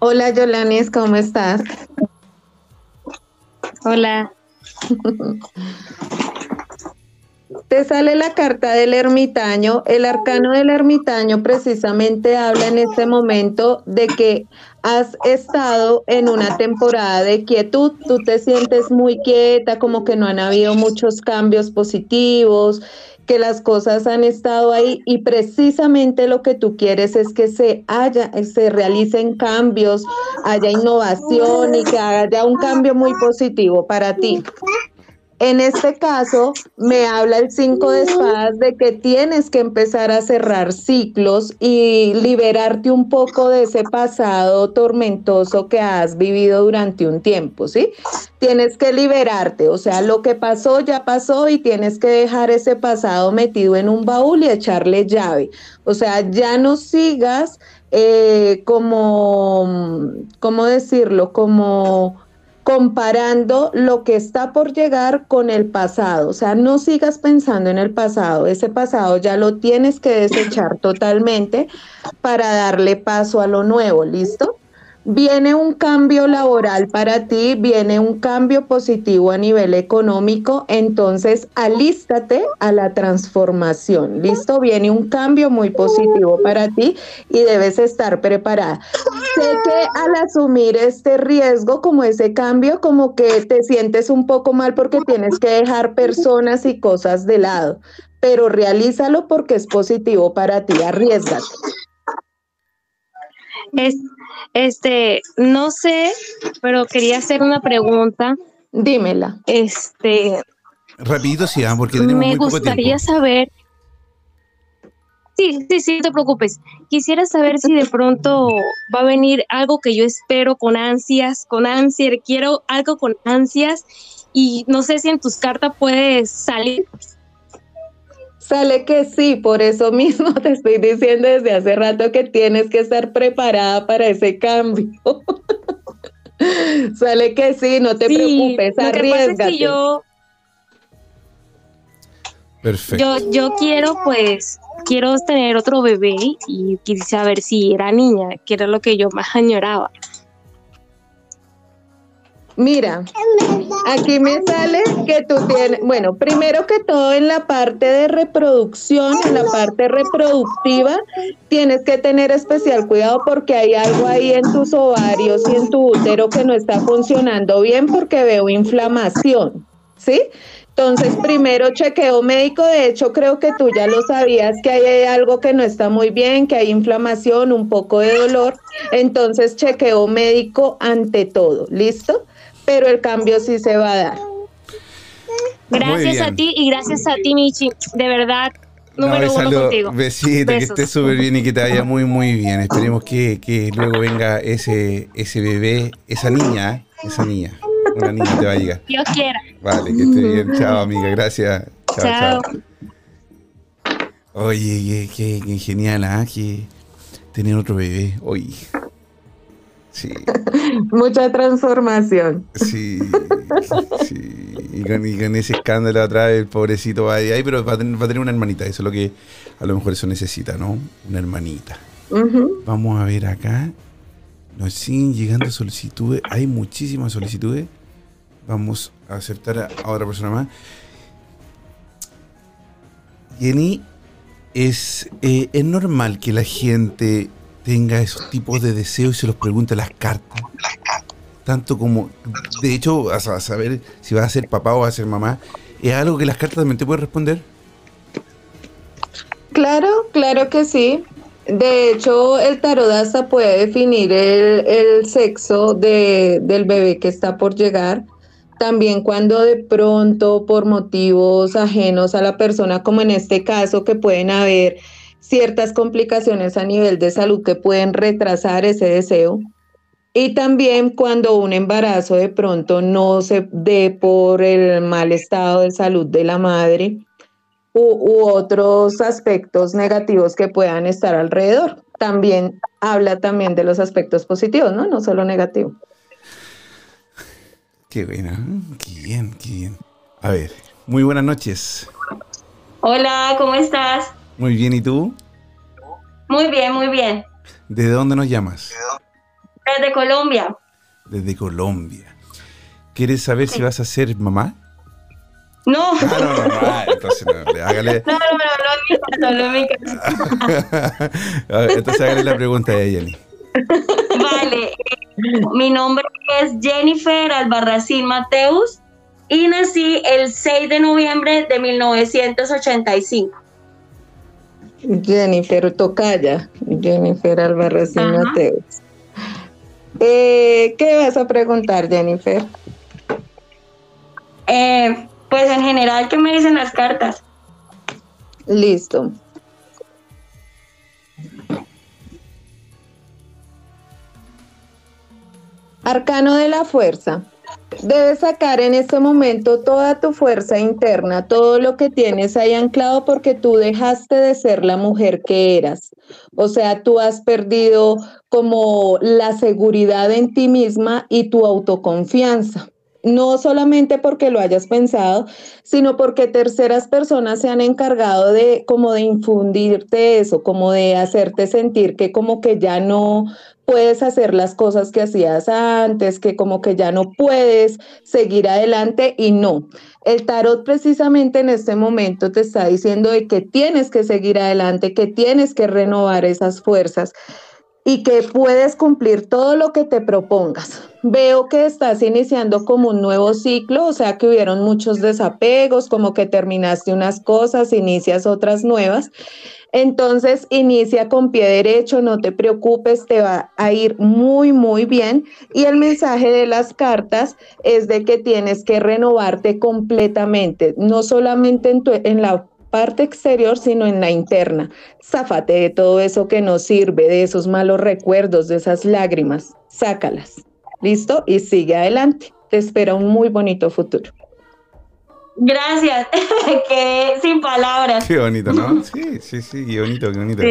Speaker 3: Hola Yolanis, ¿cómo estás?
Speaker 6: Hola.
Speaker 3: Te sale la carta del ermitaño. El arcano del ermitaño precisamente habla en este momento de que has estado en una temporada de quietud. Tú te sientes muy quieta, como que no han habido muchos cambios positivos, que las cosas han estado ahí y precisamente lo que tú quieres es que se haya, se realicen cambios, haya innovación y que haya un cambio muy positivo para ti. En este caso, me habla el 5 de espadas de que tienes que empezar a cerrar ciclos y liberarte un poco de ese pasado tormentoso que has vivido durante un tiempo, ¿sí? Tienes que liberarte, o sea, lo que pasó ya pasó y tienes que dejar ese pasado metido en un baúl y echarle llave. O sea, ya no sigas eh, como, ¿cómo decirlo? Como comparando lo que está por llegar con el pasado. O sea, no sigas pensando en el pasado. Ese pasado ya lo tienes que desechar totalmente para darle paso a lo nuevo. ¿Listo? Viene un cambio laboral para ti, viene un cambio positivo a nivel económico, entonces alístate a la transformación. ¿Listo? Viene un cambio muy positivo para ti y debes estar preparada. Sé que al asumir este riesgo, como ese cambio, como que te sientes un poco mal porque tienes que dejar personas y cosas de lado, pero realízalo porque es positivo para ti, arriesgate.
Speaker 6: Es, este, no sé, pero quería hacer una pregunta.
Speaker 3: Dímela.
Speaker 6: Este,
Speaker 2: Rapidito, sí, ah, porque tenemos
Speaker 6: me
Speaker 2: muy poco
Speaker 6: gustaría
Speaker 2: tiempo.
Speaker 6: saber. Sí, sí, sí, no te preocupes. Quisiera saber si de pronto va a venir algo que yo espero con ansias, con ansia, quiero algo con ansias y no sé si en tus cartas puedes salir.
Speaker 3: Sale que sí, por eso mismo te estoy diciendo desde hace rato que tienes que estar preparada para ese cambio. Sale que sí, no te
Speaker 6: Sí,
Speaker 3: preocupes,
Speaker 6: lo que pasa es que yo,
Speaker 2: Perfecto.
Speaker 6: yo, yo quiero pues, quiero tener otro bebé y quise saber si era niña, que era lo que yo más añoraba.
Speaker 3: Mira, aquí me sale que tú tienes, bueno, primero que todo en la parte de reproducción, en la parte reproductiva, tienes que tener especial cuidado porque hay algo ahí en tus ovarios y en tu útero que no está funcionando bien porque veo inflamación, ¿sí? Entonces, primero chequeo médico, de hecho creo que tú ya lo sabías que hay algo que no está muy bien, que hay inflamación, un poco de dolor, entonces chequeo médico ante todo, ¿listo? Pero el cambio sí se va a dar.
Speaker 6: Gracias a ti y gracias a ti, Michi. De verdad,
Speaker 2: No,
Speaker 6: número uno
Speaker 2: saludo,
Speaker 6: contigo.
Speaker 2: Besito, que
Speaker 6: Besos.
Speaker 2: estés súper bien y que te vaya muy, muy bien. Esperemos que, que luego venga ese, ese bebé, esa niña, ¿eh? esa niña. Una niña te va a llegar.
Speaker 6: Dios quiera.
Speaker 2: Vale, que esté bien. Chao, amiga. Gracias. Chao, chao.
Speaker 6: Chao.
Speaker 2: Oye, qué, qué- qué genial, ¿ah? Que tener otro bebé. Oye. Sí,
Speaker 3: Mucha transformación.
Speaker 2: sí, sí. Y con, y con ese escándalo atrás, el pobrecito va ahí, pero va a, tener, va a tener una hermanita. Eso es lo que a lo mejor eso necesita, ¿no? Una hermanita. Vamos a ver acá. Nos siguen llegando solicitudes. Hay muchísimas solicitudes. Vamos a aceptar a, a otra persona más. Jenny, es, eh, es normal que la gente tenga esos tipos de deseos y se los pregunte las cartas. Tanto como, de hecho, a, sa- a saber si vas a ser papá o vas a ser mamá, es algo que las cartas también te pueden responder.
Speaker 3: Claro, claro que sí. De hecho, el tarot hasta puede definir el, el sexo de, del bebé que está por llegar. También cuando de pronto, por motivos ajenos a la persona, como en este caso, que pueden haber ciertas complicaciones a nivel de salud que pueden retrasar ese deseo. Y también cuando un embarazo de pronto no se dé por el mal estado de salud de la madre, u, u otros aspectos negativos que puedan estar alrededor. También habla también de los aspectos positivos, ¿no? No solo negativos.
Speaker 2: Qué buena, ¿eh? qué bien, qué bien. A ver, muy buenas noches.
Speaker 7: Hola, ¿cómo estás?
Speaker 2: Muy bien, ¿y tú?
Speaker 7: Muy bien, muy bien.
Speaker 2: ¿De dónde nos llamas?
Speaker 7: Desde Colombia.
Speaker 2: Desde Colombia. ¿Quieres saber si vas a ser mamá?
Speaker 7: No,
Speaker 2: Ah, no, no, no, ah, entonces no, le- hágale.
Speaker 7: no, no, no, no, en mi caso, no en mi caso.
Speaker 2: A ver, entonces hágale la pregunta a Jenny.
Speaker 7: Vale, eh, mi nombre es Jennifer Albarracín Mateus y nací el 6 de noviembre de 1985.
Speaker 3: Jennifer Tocaya, Jennifer Albarracín
Speaker 7: Ajá.
Speaker 3: Mateos. Eh, ¿Qué vas a preguntar, Jennifer?
Speaker 7: Eh, pues general, ¿qué me dicen las cartas?
Speaker 3: Listo. Arcano de la fuerza. Debes sacar en este momento toda tu fuerza interna, todo lo que tienes ahí anclado porque tú dejaste de ser la mujer que eras. O sea, tú has perdido como la seguridad en ti misma y tu autoconfianza no solamente porque lo hayas pensado, sino porque terceras personas se han encargado de como de infundirte eso, como de hacerte sentir que como que ya no puedes hacer las cosas que hacías antes, que como que ya no puedes seguir adelante y no. El tarot precisamente en este momento te está diciendo de que tienes que seguir adelante, que tienes que renovar esas fuerzas y que puedes cumplir todo lo que te propongas. Veo que estás iniciando como un nuevo ciclo, o sea que hubieron muchos desapegos, como que terminaste unas cosas, inicias otras nuevas. Entonces, inicia con pie derecho, no te preocupes, te va a ir muy, muy bien. Y el mensaje de las cartas es de que tienes que renovarte completamente, no solamente en, en la parte exterior, sino en la interna. Záfate de todo eso que no sirve, de esos malos recuerdos, de esas lágrimas. Sácalas. ¿Listo? Y sigue adelante. Te espera un muy bonito futuro.
Speaker 7: Gracias. que sin palabras.
Speaker 2: Qué bonito, ¿no? Sí, sí, sí, qué bonito, qué bonito.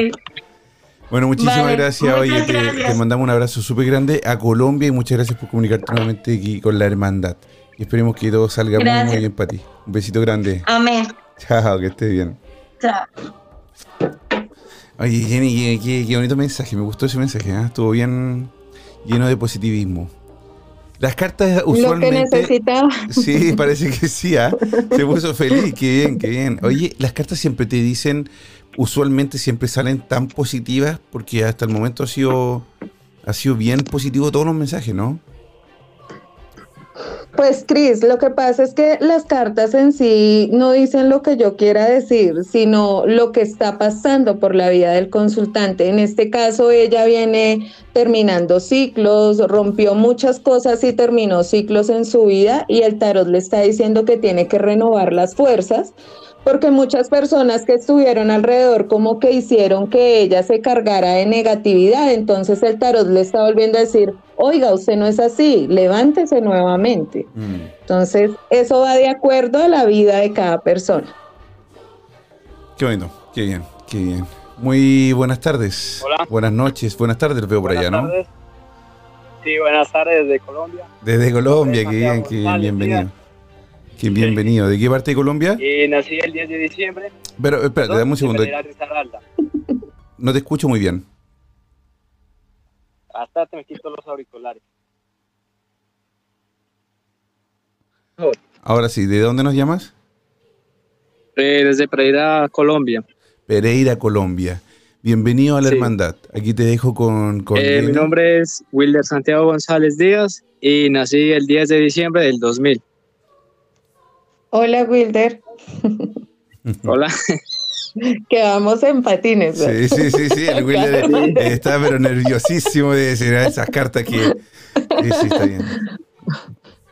Speaker 2: Bueno, muchísimas gracias. Oye, te, mandamos un abrazo súper grande a Colombia y muchas gracias por comunicarte nuevamente aquí con la hermandad. Y esperemos que todo salga muy, muy bien para ti. Un besito grande.
Speaker 7: Amén.
Speaker 2: Chao, que estés bien.
Speaker 7: Chao.
Speaker 2: Oye, Jenny, qué, bonito mensaje. Me gustó ese mensaje. ¿eh? Estuvo bien lleno de positivismo. Las cartas usualmente.
Speaker 3: Lo que necesitaba.
Speaker 2: Sí, parece que sí. ¿ah? Se puso feliz. Qué bien, qué bien. Oye, las cartas siempre te dicen, usualmente siempre salen tan positivas porque hasta el momento ha sido, ha sido bien positivo todos los mensajes, ¿no?
Speaker 3: Pues Cris, lo que pasa es que las cartas en sí no dicen lo que yo quiera decir, sino lo que está pasando por la vida del consultante. En este caso, ella viene terminando ciclos, rompió muchas cosas y terminó ciclos en su vida y el tarot le está diciendo que tiene que renovar las fuerzas porque muchas personas que estuvieron alrededor como que hicieron que ella se cargara de negatividad, entonces el tarot le está volviendo a decir, oiga, usted no es así, levántese nuevamente. Mm. Entonces, eso va de acuerdo a la vida de cada persona.
Speaker 2: Qué bueno, qué bien, qué bien. Muy buenas tardes.
Speaker 8: Hola.
Speaker 2: Buenas noches, buenas tardes, lo veo por allá, ¿no?
Speaker 8: Sí, buenas tardes desde Colombia.
Speaker 2: Desde Colombia, qué bien, qué bien, bienvenido. Qué bienvenido. ¿De qué parte de Colombia?
Speaker 8: Y nací el 10 de diciembre.
Speaker 2: Pero, espérate, dame un segundo. No te escucho muy bien.
Speaker 8: Hasta te me quito los auriculares.
Speaker 2: Ahora sí, ¿de dónde nos llamas?
Speaker 8: Eh, desde Pereira, Colombia.
Speaker 2: Pereira, Colombia. Bienvenido a la hermandad. Aquí te dejo con...
Speaker 8: Eh, mi nombre es Wilder Santiago González Díaz y nací el 10 de diciembre del 2000.
Speaker 3: Hola, Wilder.
Speaker 8: Hola.
Speaker 3: Quedamos en patines.
Speaker 2: Sí, sí, sí, sí. El Wilder está pero nerviosísimo de decir esas cartas que... Sí, sí, está bien.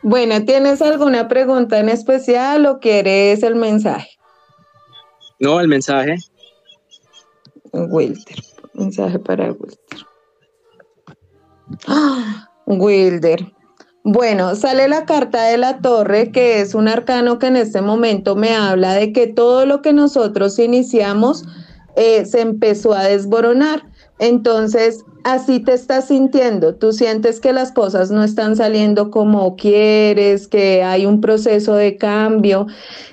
Speaker 3: Bueno, ¿tienes alguna pregunta en especial o quieres el mensaje?
Speaker 8: No, el mensaje.
Speaker 3: Wilder. Mensaje para Wilder. Ah, Wilder. Bueno, sale la carta de la torre, que es un arcano que en este momento me habla de que todo lo que nosotros iniciamos eh, se empezó a desboronar. Entonces, así te estás sintiendo. Tú sientes que las cosas no están saliendo como quieres, que hay un proceso de cambio,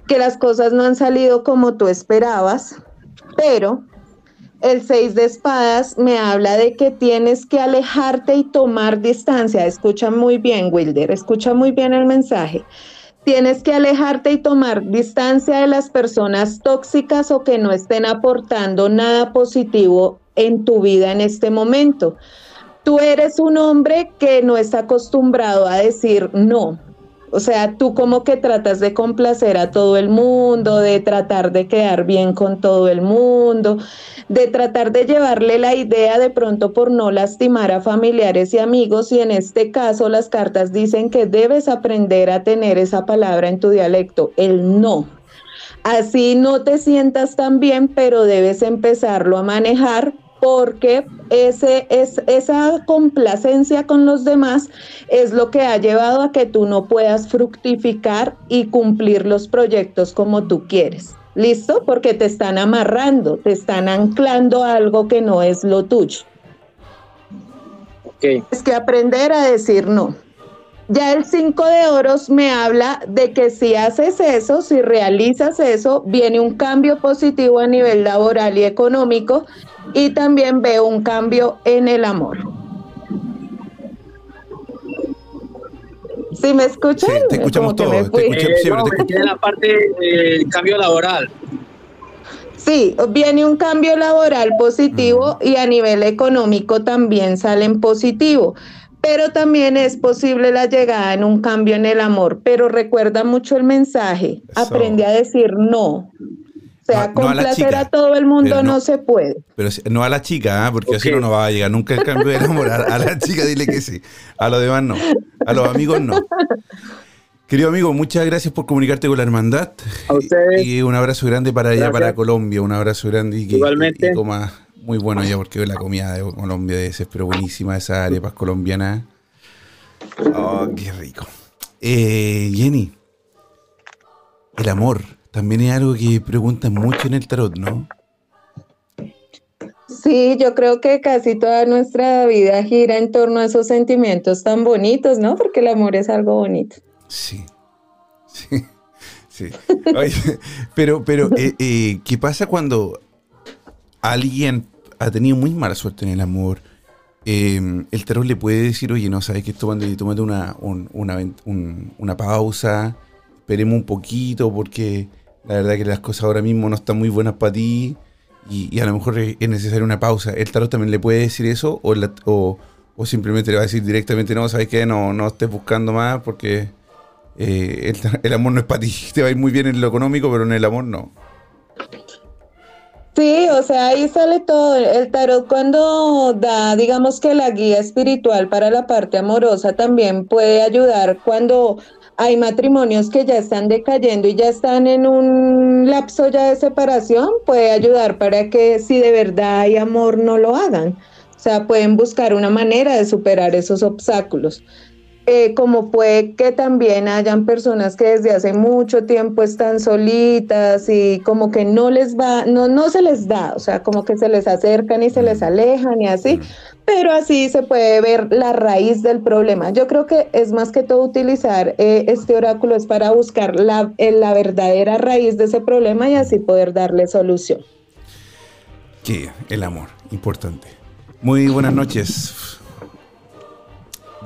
Speaker 3: que las cosas no han salido como tú esperabas, pero el seis de espadas me habla de que tienes que alejarte y tomar distancia. Escucha muy bien, Wilder, escucha muy bien el mensaje. Tienes que alejarte y tomar distancia de las personas tóxicas o que no estén aportando nada positivo en tu vida en este momento. Tú eres un hombre que no está acostumbrado a decir no. O sea, tú como que tratas de complacer a todo el mundo, de tratar de quedar bien con todo el mundo, de tratar de llevarle la idea de pronto por no lastimar a familiares y amigos y en este caso las cartas dicen que debes aprender a tener esa palabra en tu dialecto, el no. Así no te sientas tan bien, pero debes empezarlo a manejar porque ese, es, esa complacencia con los demás es lo que ha llevado a que tú no puedas fructificar y cumplir los proyectos como tú quieres. ¿Listo? Porque te están amarrando, te están anclando a algo que no es lo tuyo. Es que aprender a decir no. Ya el 5 de oros me habla de que si haces eso, si realizas eso, viene un cambio positivo a nivel laboral y económico y también veo un cambio en el amor. ¿Sí me escuchan?
Speaker 2: Sí, te escuchamos todo. Te
Speaker 8: escuché, sí, no, te tiene la parte del cambio laboral.
Speaker 3: Sí, viene un cambio laboral positivo y a nivel económico también salen positivo pero también es posible la llegada en un cambio en el amor. Pero recuerda mucho el mensaje, aprende a decir no. O sea, complacer a, todo el mundo no, se puede.
Speaker 2: Pero no a la chica, ¿ah? porque así no nos va a llegar nunca el cambio de amor. A, la chica dile que sí, a los demás no, a los amigos no. Querido amigo, muchas gracias por comunicarte con la hermandad.
Speaker 8: A ustedes.
Speaker 2: Y un abrazo grande para allá, para Colombia. Un abrazo grande y que,
Speaker 8: Igualmente.
Speaker 2: Muy bueno ya porque la comida de Colombia es pero buenísima esa arepas colombiana. Oh, qué rico. Eh, Jenny, el amor también es algo que preguntan mucho en el tarot, ¿no?
Speaker 3: Sí, yo creo que casi toda nuestra vida gira en torno a esos sentimientos tan bonitos, ¿no? Porque el amor es algo bonito.
Speaker 2: Sí, sí, sí. pero, pero, eh, eh, ¿qué pasa cuando alguien ha tenido muy mala suerte en el amor, em, el tarot le puede decir, oye, no, sabes que tómate una, una, una pausa, esperemos un poquito porque la verdad que las cosas ahora mismo no están muy buenas para ti y, a lo mejor es necesaria una pausa. ¿El tarot también le puede decir eso o, o, simplemente le va a decir directamente, no, sabes qué, no, no estés buscando más porque eh, el, el amor no es para ti, te va a ir muy bien en lo económico, pero en el amor no?
Speaker 3: Sí, o sea, ahí sale todo. El tarot cuando da, digamos que la guía espiritual para la parte amorosa también puede ayudar cuando hay matrimonios que ya están decayendo y ya están en un lapso ya de separación, puede ayudar para que si de verdad hay amor no lo hagan. O sea, pueden buscar una manera de superar esos obstáculos. Eh, como puede que también hayan personas que desde hace mucho tiempo están solitas y como que no les va, no, no se les da, o sea, como que se les acercan y se les alejan y así, pero así se puede ver la raíz del problema. Yo creo que es más que todo utilizar eh, este oráculo es para buscar la, eh, la verdadera raíz de ese problema y así poder darle solución.
Speaker 2: Que el amor, importante. Muy buenas noches.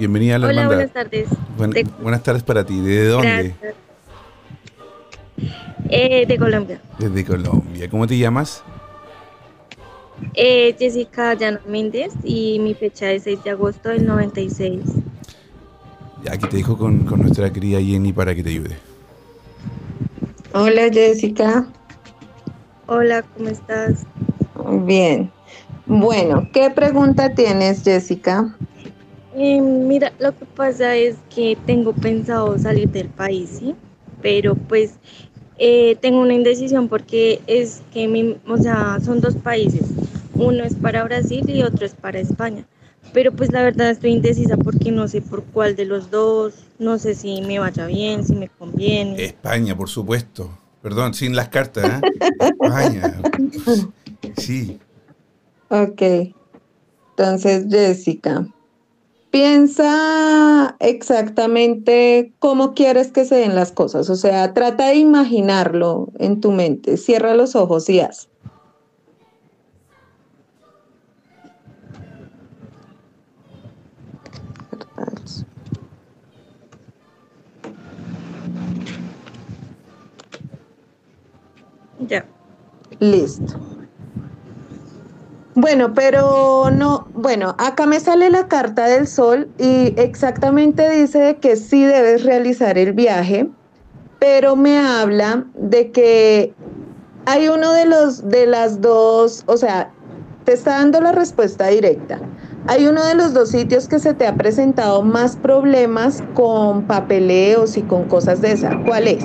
Speaker 2: Bienvenida a la
Speaker 6: Hola, buenas tardes.
Speaker 2: Buenas tardes para ti. ¿De dónde?
Speaker 6: Eh, de Colombia.
Speaker 2: Desde Colombia. ¿Cómo te llamas?
Speaker 6: Eh, Jessica Llano Méndez y mi fecha es 6 de agosto del 96.
Speaker 2: Ya, aquí te dejo con, con nuestra querida Jenny para que te ayude.
Speaker 3: Hola Jessica.
Speaker 6: Hola, ¿cómo estás?
Speaker 3: Bien. Bueno, ¿qué pregunta tienes, Jessica?
Speaker 6: Eh, mira, lo que pasa es que tengo pensado salir del país, ¿sí? Pero pues eh, tengo una indecisión porque es que, mi, o sea, son dos países. Uno es para Brasil y otro es para España. Pero pues la verdad estoy indecisa porque no sé por cuál de los dos, no sé si me vaya bien, si me conviene.
Speaker 2: España, por supuesto. Perdón, sin las cartas, ¿eh? España. Sí.
Speaker 3: Ok. Entonces, Jessica, Piensa exactamente cómo quieres que se den las cosas, o sea, trata de imaginarlo en tu mente, cierra los ojos y haz.
Speaker 6: Ya.
Speaker 3: Listo. Bueno, pero no, Bueno, acá me sale la carta del sol y exactamente dice que sí debes realizar el viaje, pero me habla de que hay uno de los de las dos, o sea, te está dando la respuesta directa. Hay uno de los dos sitios que se te ha presentado más problemas con papeleos y con cosas de esa. ¿Cuál es?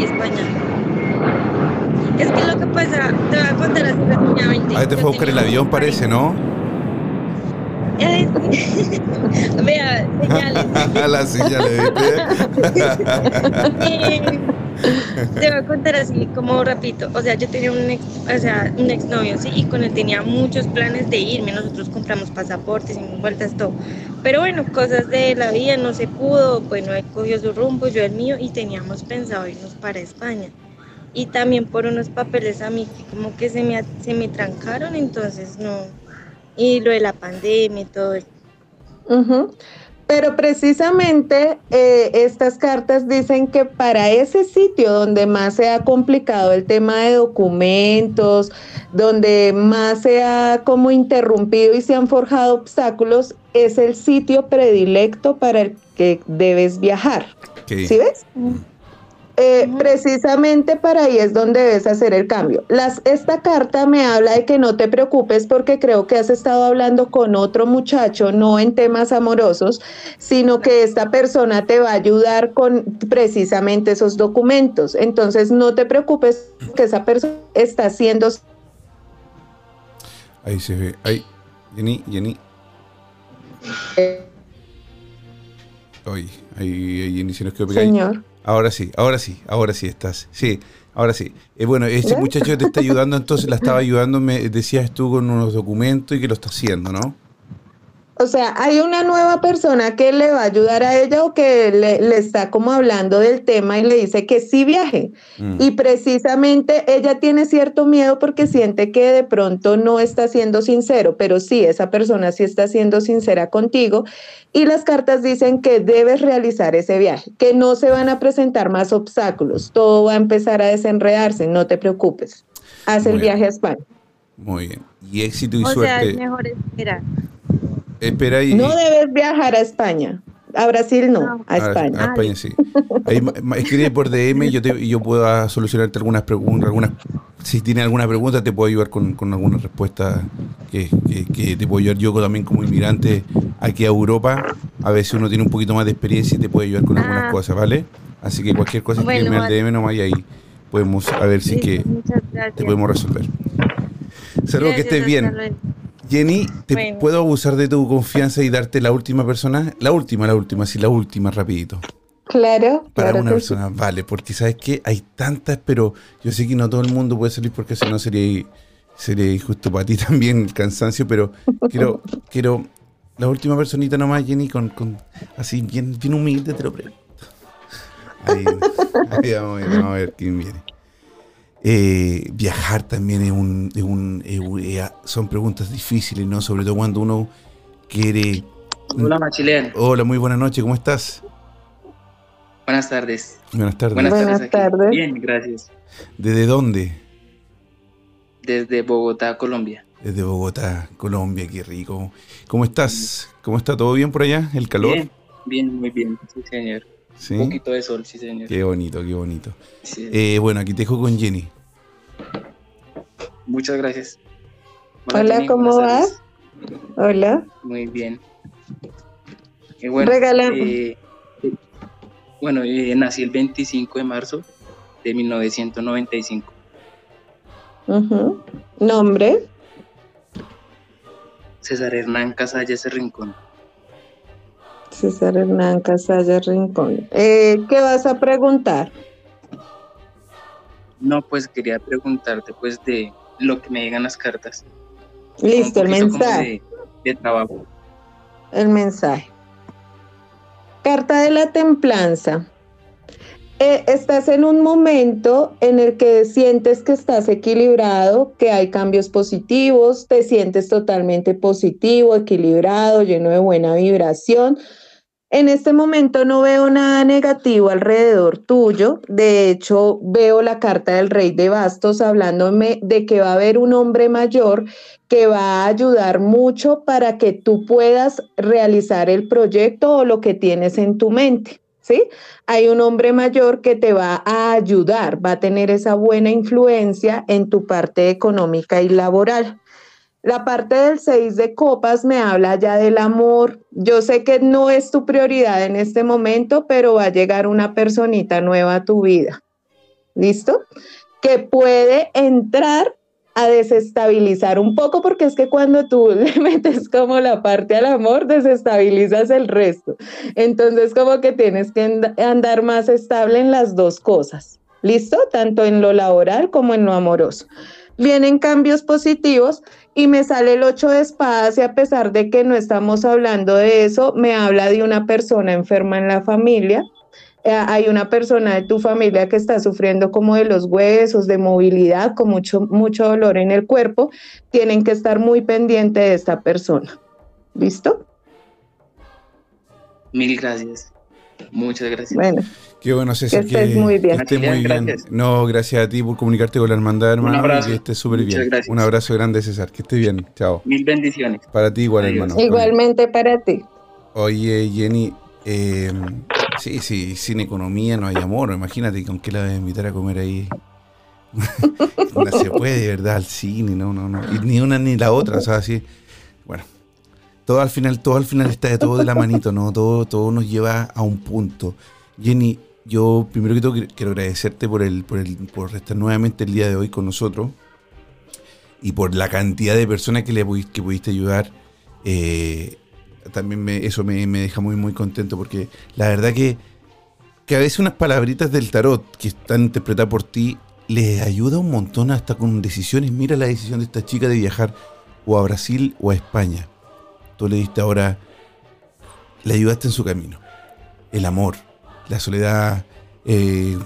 Speaker 9: España. Es que lo que pasa, te voy a contar así rápidamente.
Speaker 2: Ahí te fue a buscar el avión, parece, ¿no?
Speaker 9: Vea, señales.
Speaker 2: la señal, ¿viste?
Speaker 9: Eh, Te voy a contar así como rapidito. O sea, yo tenía un ex, o sea, un exnovio, sí, y con él tenía muchos planes de irme. Nosotros compramos pasaportes y vueltas, todo. Pero bueno, cosas de la vida no se pudo. Bueno, él cogió su rumbo, yo el mío, y teníamos pensado irnos para España. Y también por unos papeles a mí que como que se me, se me trancaron, entonces no. Y lo de la pandemia y todo eso.
Speaker 3: Ujú. Pero precisamente eh, estas cartas dicen que para ese sitio donde más se ha complicado el tema de documentos, donde más se ha como interrumpido y se han forjado obstáculos, es el sitio predilecto para el que debes viajar. ¿Sí ves? Eh, precisamente para ahí es donde debes hacer el cambio. Las, esta carta me habla de que no te preocupes porque creo que has estado hablando con otro muchacho, no en temas amorosos, sino que esta persona te va a ayudar con precisamente esos documentos. Entonces no te preocupes que esa persona está haciendo
Speaker 2: Ahí se ve. Ahí. Jenny, Jenny. Oye, ahí, ahí Jenny se nos quedó.
Speaker 3: Señor.
Speaker 2: Ahora sí, ahora sí, ahora sí estás. Sí, ahora sí. Eh, bueno,
Speaker 3: ¿Ya?
Speaker 2: muchacho te está ayudando, entonces la estaba ayudando, me decías tú, con unos documentos y que lo está haciendo, ¿no?
Speaker 3: O sea, hay una nueva persona que le va a ayudar a ella o que le, le está como hablando del tema y le dice que sí viaje.
Speaker 2: Mm.
Speaker 3: Y precisamente ella tiene cierto miedo porque siente que de pronto no está siendo sincero, pero sí, esa persona sí está siendo sincera contigo. Y las cartas dicen que debes realizar ese viaje, que no se van a presentar más obstáculos, todo va a empezar a desenredarse, no te preocupes. Haz el
Speaker 2: bien.
Speaker 3: viaje a España.
Speaker 2: Muy bien. Y éxito y
Speaker 9: O sea, es
Speaker 2: suerte.
Speaker 9: mejor esperar.
Speaker 2: Espera ahí.
Speaker 3: No debes viajar a España. A Brasil no, a
Speaker 2: A-
Speaker 3: España.
Speaker 2: A, España, sí. Ahí, escribe por DM y yo, te, yo puedo solucionarte algunas preguntas. Algunas, si tienes alguna pregunta, te puedo ayudar con, con alguna respuesta que, que- que te puedo ayudar yo también como inmigrante aquí a Europa. A veces uno tiene un poquito más de experiencia y te puede ayudar con algunas
Speaker 9: Ah.
Speaker 2: cosas, ¿vale? Así que cualquier cosa,
Speaker 9: Bueno,
Speaker 2: escríbeme al. DM nomás y ahí podemos a ver si que te podemos resolver. Saludos, que estés bien. Jenny, ¿te
Speaker 9: Bueno.
Speaker 2: puedo abusar de tu confianza y darte la última persona? La última, la última, sí, la última, rapidito.
Speaker 3: Claro,
Speaker 2: Para
Speaker 3: claro
Speaker 2: una
Speaker 3: que sí.
Speaker 2: persona, vale, porque sabes que hay tantas, pero yo sé que no todo el mundo puede salir porque si no sería, sería injusto para ti también el cansancio, pero quiero, quiero la última personita nomás, Jenny, con, con así bien, bien humilde te lo pregunto. Ahí, ahí vamos, a ver, vamos a ver quién viene. Eh, viajar también es un, es un- es un- eh, son preguntas difíciles, ¿no? Sobre todo cuando uno quiere.
Speaker 10: Hola, Machilén.
Speaker 2: Hola, muy buenas noches, ¿cómo estás?
Speaker 10: Buenas tardes.
Speaker 2: Buenas tardes.
Speaker 10: Buenas, tardes. Bien, gracias.
Speaker 2: ¿Desde dónde?
Speaker 10: Desde Bogotá, Colombia.
Speaker 2: Desde Bogotá, Colombia, qué rico. ¿Cómo estás? ¿Cómo está todo bien por allá? ¿El calor?
Speaker 10: Bien, bien, muy bien. Sí, señor.
Speaker 2: Sí.
Speaker 10: Un poquito de sol, sí, señor.
Speaker 2: Qué bonito, qué bonito.
Speaker 10: Sí.
Speaker 2: Eh, bueno, aquí te dejo con Jenny.
Speaker 10: Muchas gracias.
Speaker 3: Hola, ¿cómo vas? Hola.
Speaker 10: Muy bien. Y bueno,
Speaker 3: Regala-
Speaker 10: eh, bueno eh, nací el 25 de marzo de 1995.
Speaker 3: Ujú. Nombre.
Speaker 10: César Hernán Casallas Rincón.
Speaker 3: César Hernán Casalla Rincón. Eh, ¿Qué vas a preguntar?
Speaker 10: No, pues quería preguntarte pues de lo que me digan las cartas.
Speaker 3: Listo, el mensaje.
Speaker 10: De, de trabajo.
Speaker 3: El mensaje. Carta de la templanza. Eh, estás en un momento en el que sientes que estás equilibrado, que hay cambios positivos, te sientes totalmente positivo, equilibrado, lleno de buena vibración. En este momento no veo nada negativo alrededor tuyo. De hecho, veo la carta del rey de bastos hablándome de que va a haber un hombre mayor que va a ayudar mucho para que tú puedas realizar el proyecto o lo que tienes en tu mente. ¿Sí? Hay un hombre mayor que te va a ayudar, va a tener esa buena influencia en tu parte económica y laboral. La parte del 6 de copas me habla ya del amor. Yo sé que no es tu prioridad en este momento, pero va a llegar una personita nueva a tu vida. ¿Listo? Que puede entrar a desestabilizar un poco, porque es que cuando tú le metes como la parte al amor, desestabilizas el resto. Entonces, como que tienes que andar más estable en las dos cosas. ¿Listo? Tanto en lo laboral como en lo amoroso. Vienen cambios positivos y me sale el 8 de espadas y a pesar de que no estamos hablando de eso, me habla de una persona enferma en la familia. Eh, hay una persona de tu familia que está sufriendo como de los huesos, de movilidad, con mucho, mucho dolor en el cuerpo. Tienen que estar muy pendientes de esta persona. ¿Listo?
Speaker 10: Mil gracias. Muchas gracias.
Speaker 3: Bueno.
Speaker 2: Qué bueno, César.
Speaker 3: Que estés muy bien.
Speaker 2: estés muy bien. No, gracias a ti por comunicarte con la hermandad, hermano.
Speaker 10: Un abrazo.
Speaker 2: Que estés súper bien.
Speaker 10: Gracias.
Speaker 2: Un abrazo grande, César. Que estés bien. Chao.
Speaker 10: Mil bendiciones.
Speaker 2: Para ti igual,
Speaker 10: Adiós.
Speaker 2: hermano.
Speaker 3: Igualmente para ti.
Speaker 2: Oye, Jenny, eh, sí, sí, sin economía no hay amor. Imagínate con qué la vas a invitar a comer ahí. no se puede, ¿verdad? Al cine, no, no, no. Y ni una ni la otra, o sea, así. Bueno, todo al final, todo al final está de todo de la manito, ¿no? Todo, todo nos lleva a un punto. Jenny, yo primero que todo quiero- agradecerte por el, por el, por estar nuevamente el día de hoy con nosotros y por la cantidad de personas que le que pudiste ayudar. Eh, también me- eso me, me deja muy muy contento porque la verdad que, que a veces unas palabritas del tarot que están interpretadas por ti les ayuda un montón hasta con decisiones. Mira la decisión de esta chica de viajar o a Brasil o a España. Tú le diste ahora, le ayudaste en su camino. El amor, la soledad, eh,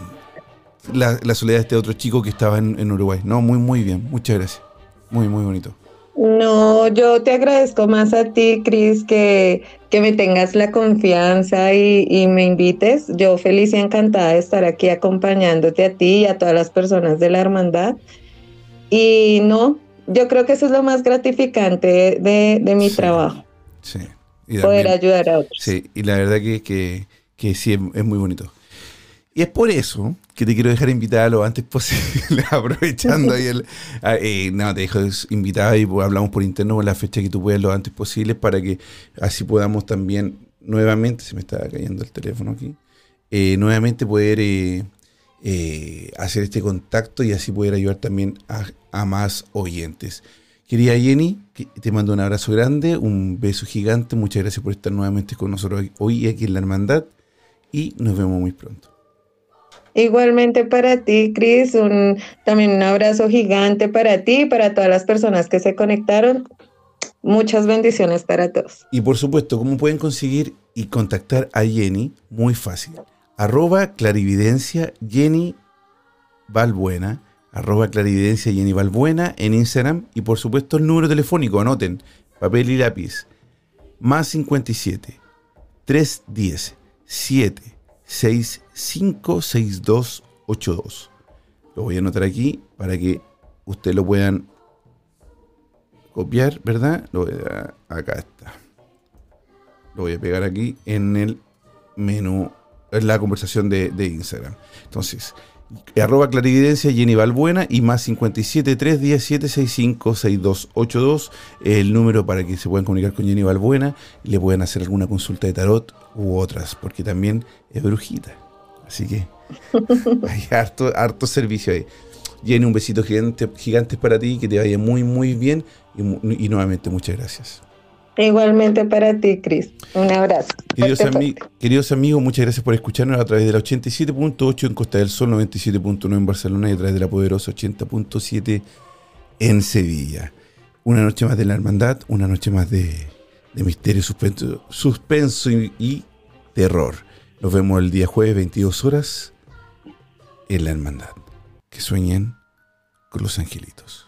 Speaker 2: la, la soledad de este otro chico que estaba en, en Uruguay. No, muy muy bien. Muchas gracias. Muy muy bonito.
Speaker 3: No, yo te agradezco más a ti, Cris, que, que me tengas la confianza y, y me invites. Yo feliz y encantada de estar aquí acompañándote a ti y a todas las personas de la hermandad. Y no, yo creo que eso es lo más gratificante de, de mi
Speaker 2: Sí.
Speaker 3: trabajo,
Speaker 2: Sí. Y
Speaker 3: poder ayudar a otros.
Speaker 2: Sí, y la verdad que, que, que sí, es, es muy bonito. Y es por eso que te quiero dejar invitada lo antes posible, aprovechando ahí el... ah, eh, no, te dejo invitada y pues, hablamos por interno con la fecha que tú puedas lo antes posible para que así podamos también nuevamente, se me está cayendo el teléfono aquí, eh, nuevamente poder eh, eh, hacer este contacto y así poder ayudar también a, a más oyentes. Querida Jenny, te mando un abrazo grande, un beso gigante, muchas gracias por estar nuevamente con nosotros hoy- hoy aquí en la Hermandad y nos vemos muy pronto.
Speaker 3: Igualmente para ti, Cris, un, también un abrazo gigante para ti y para todas las personas que se conectaron. Muchas bendiciones para todos.
Speaker 2: Y por supuesto, ¿cómo pueden conseguir y contactar a Jenny? Muy fácil. Arroba clarividencia Jenny Valbuena. Arroba clarividencia Jenny Valbuena en Instagram. Y por supuesto el número telefónico, anoten, papel y lápiz. Más 57 310 7 65 6282. Lo voy a anotar aquí para que ustedes lo puedan copiar, ¿verdad? A- acá está. Lo voy a pegar aquí en el menú, en la conversación de, de Instagram. Entonces, arroba clarividencia Jenny Valbuena y más 57 317 65 6282 el número para que se puedan comunicar con Jenny Valbuena y le puedan hacer alguna consulta de tarot u otras, porque también es brujita. Así que hay harto, harto servicio ahí. Jenny, un besito gigante, gigante para ti, que te vaya muy, muy bien y nuevamente muchas gracias.
Speaker 3: Igualmente para ti, Cris. Un abrazo.
Speaker 2: Queridos,
Speaker 3: Fuerte,
Speaker 2: ami-
Speaker 3: fuerte.
Speaker 2: queridos amigos, muchas gracias por escucharnos a través de la 87.8 en Costa del Sol, 97.9 en Barcelona y a través de la poderosa 80.7 en Sevilla. Una noche más de la hermandad, una noche más de, de misterio, suspenso, suspenso y, y terror. Nos vemos el día jueves, 22 horas, en la hermandad. Que sueñen con los angelitos.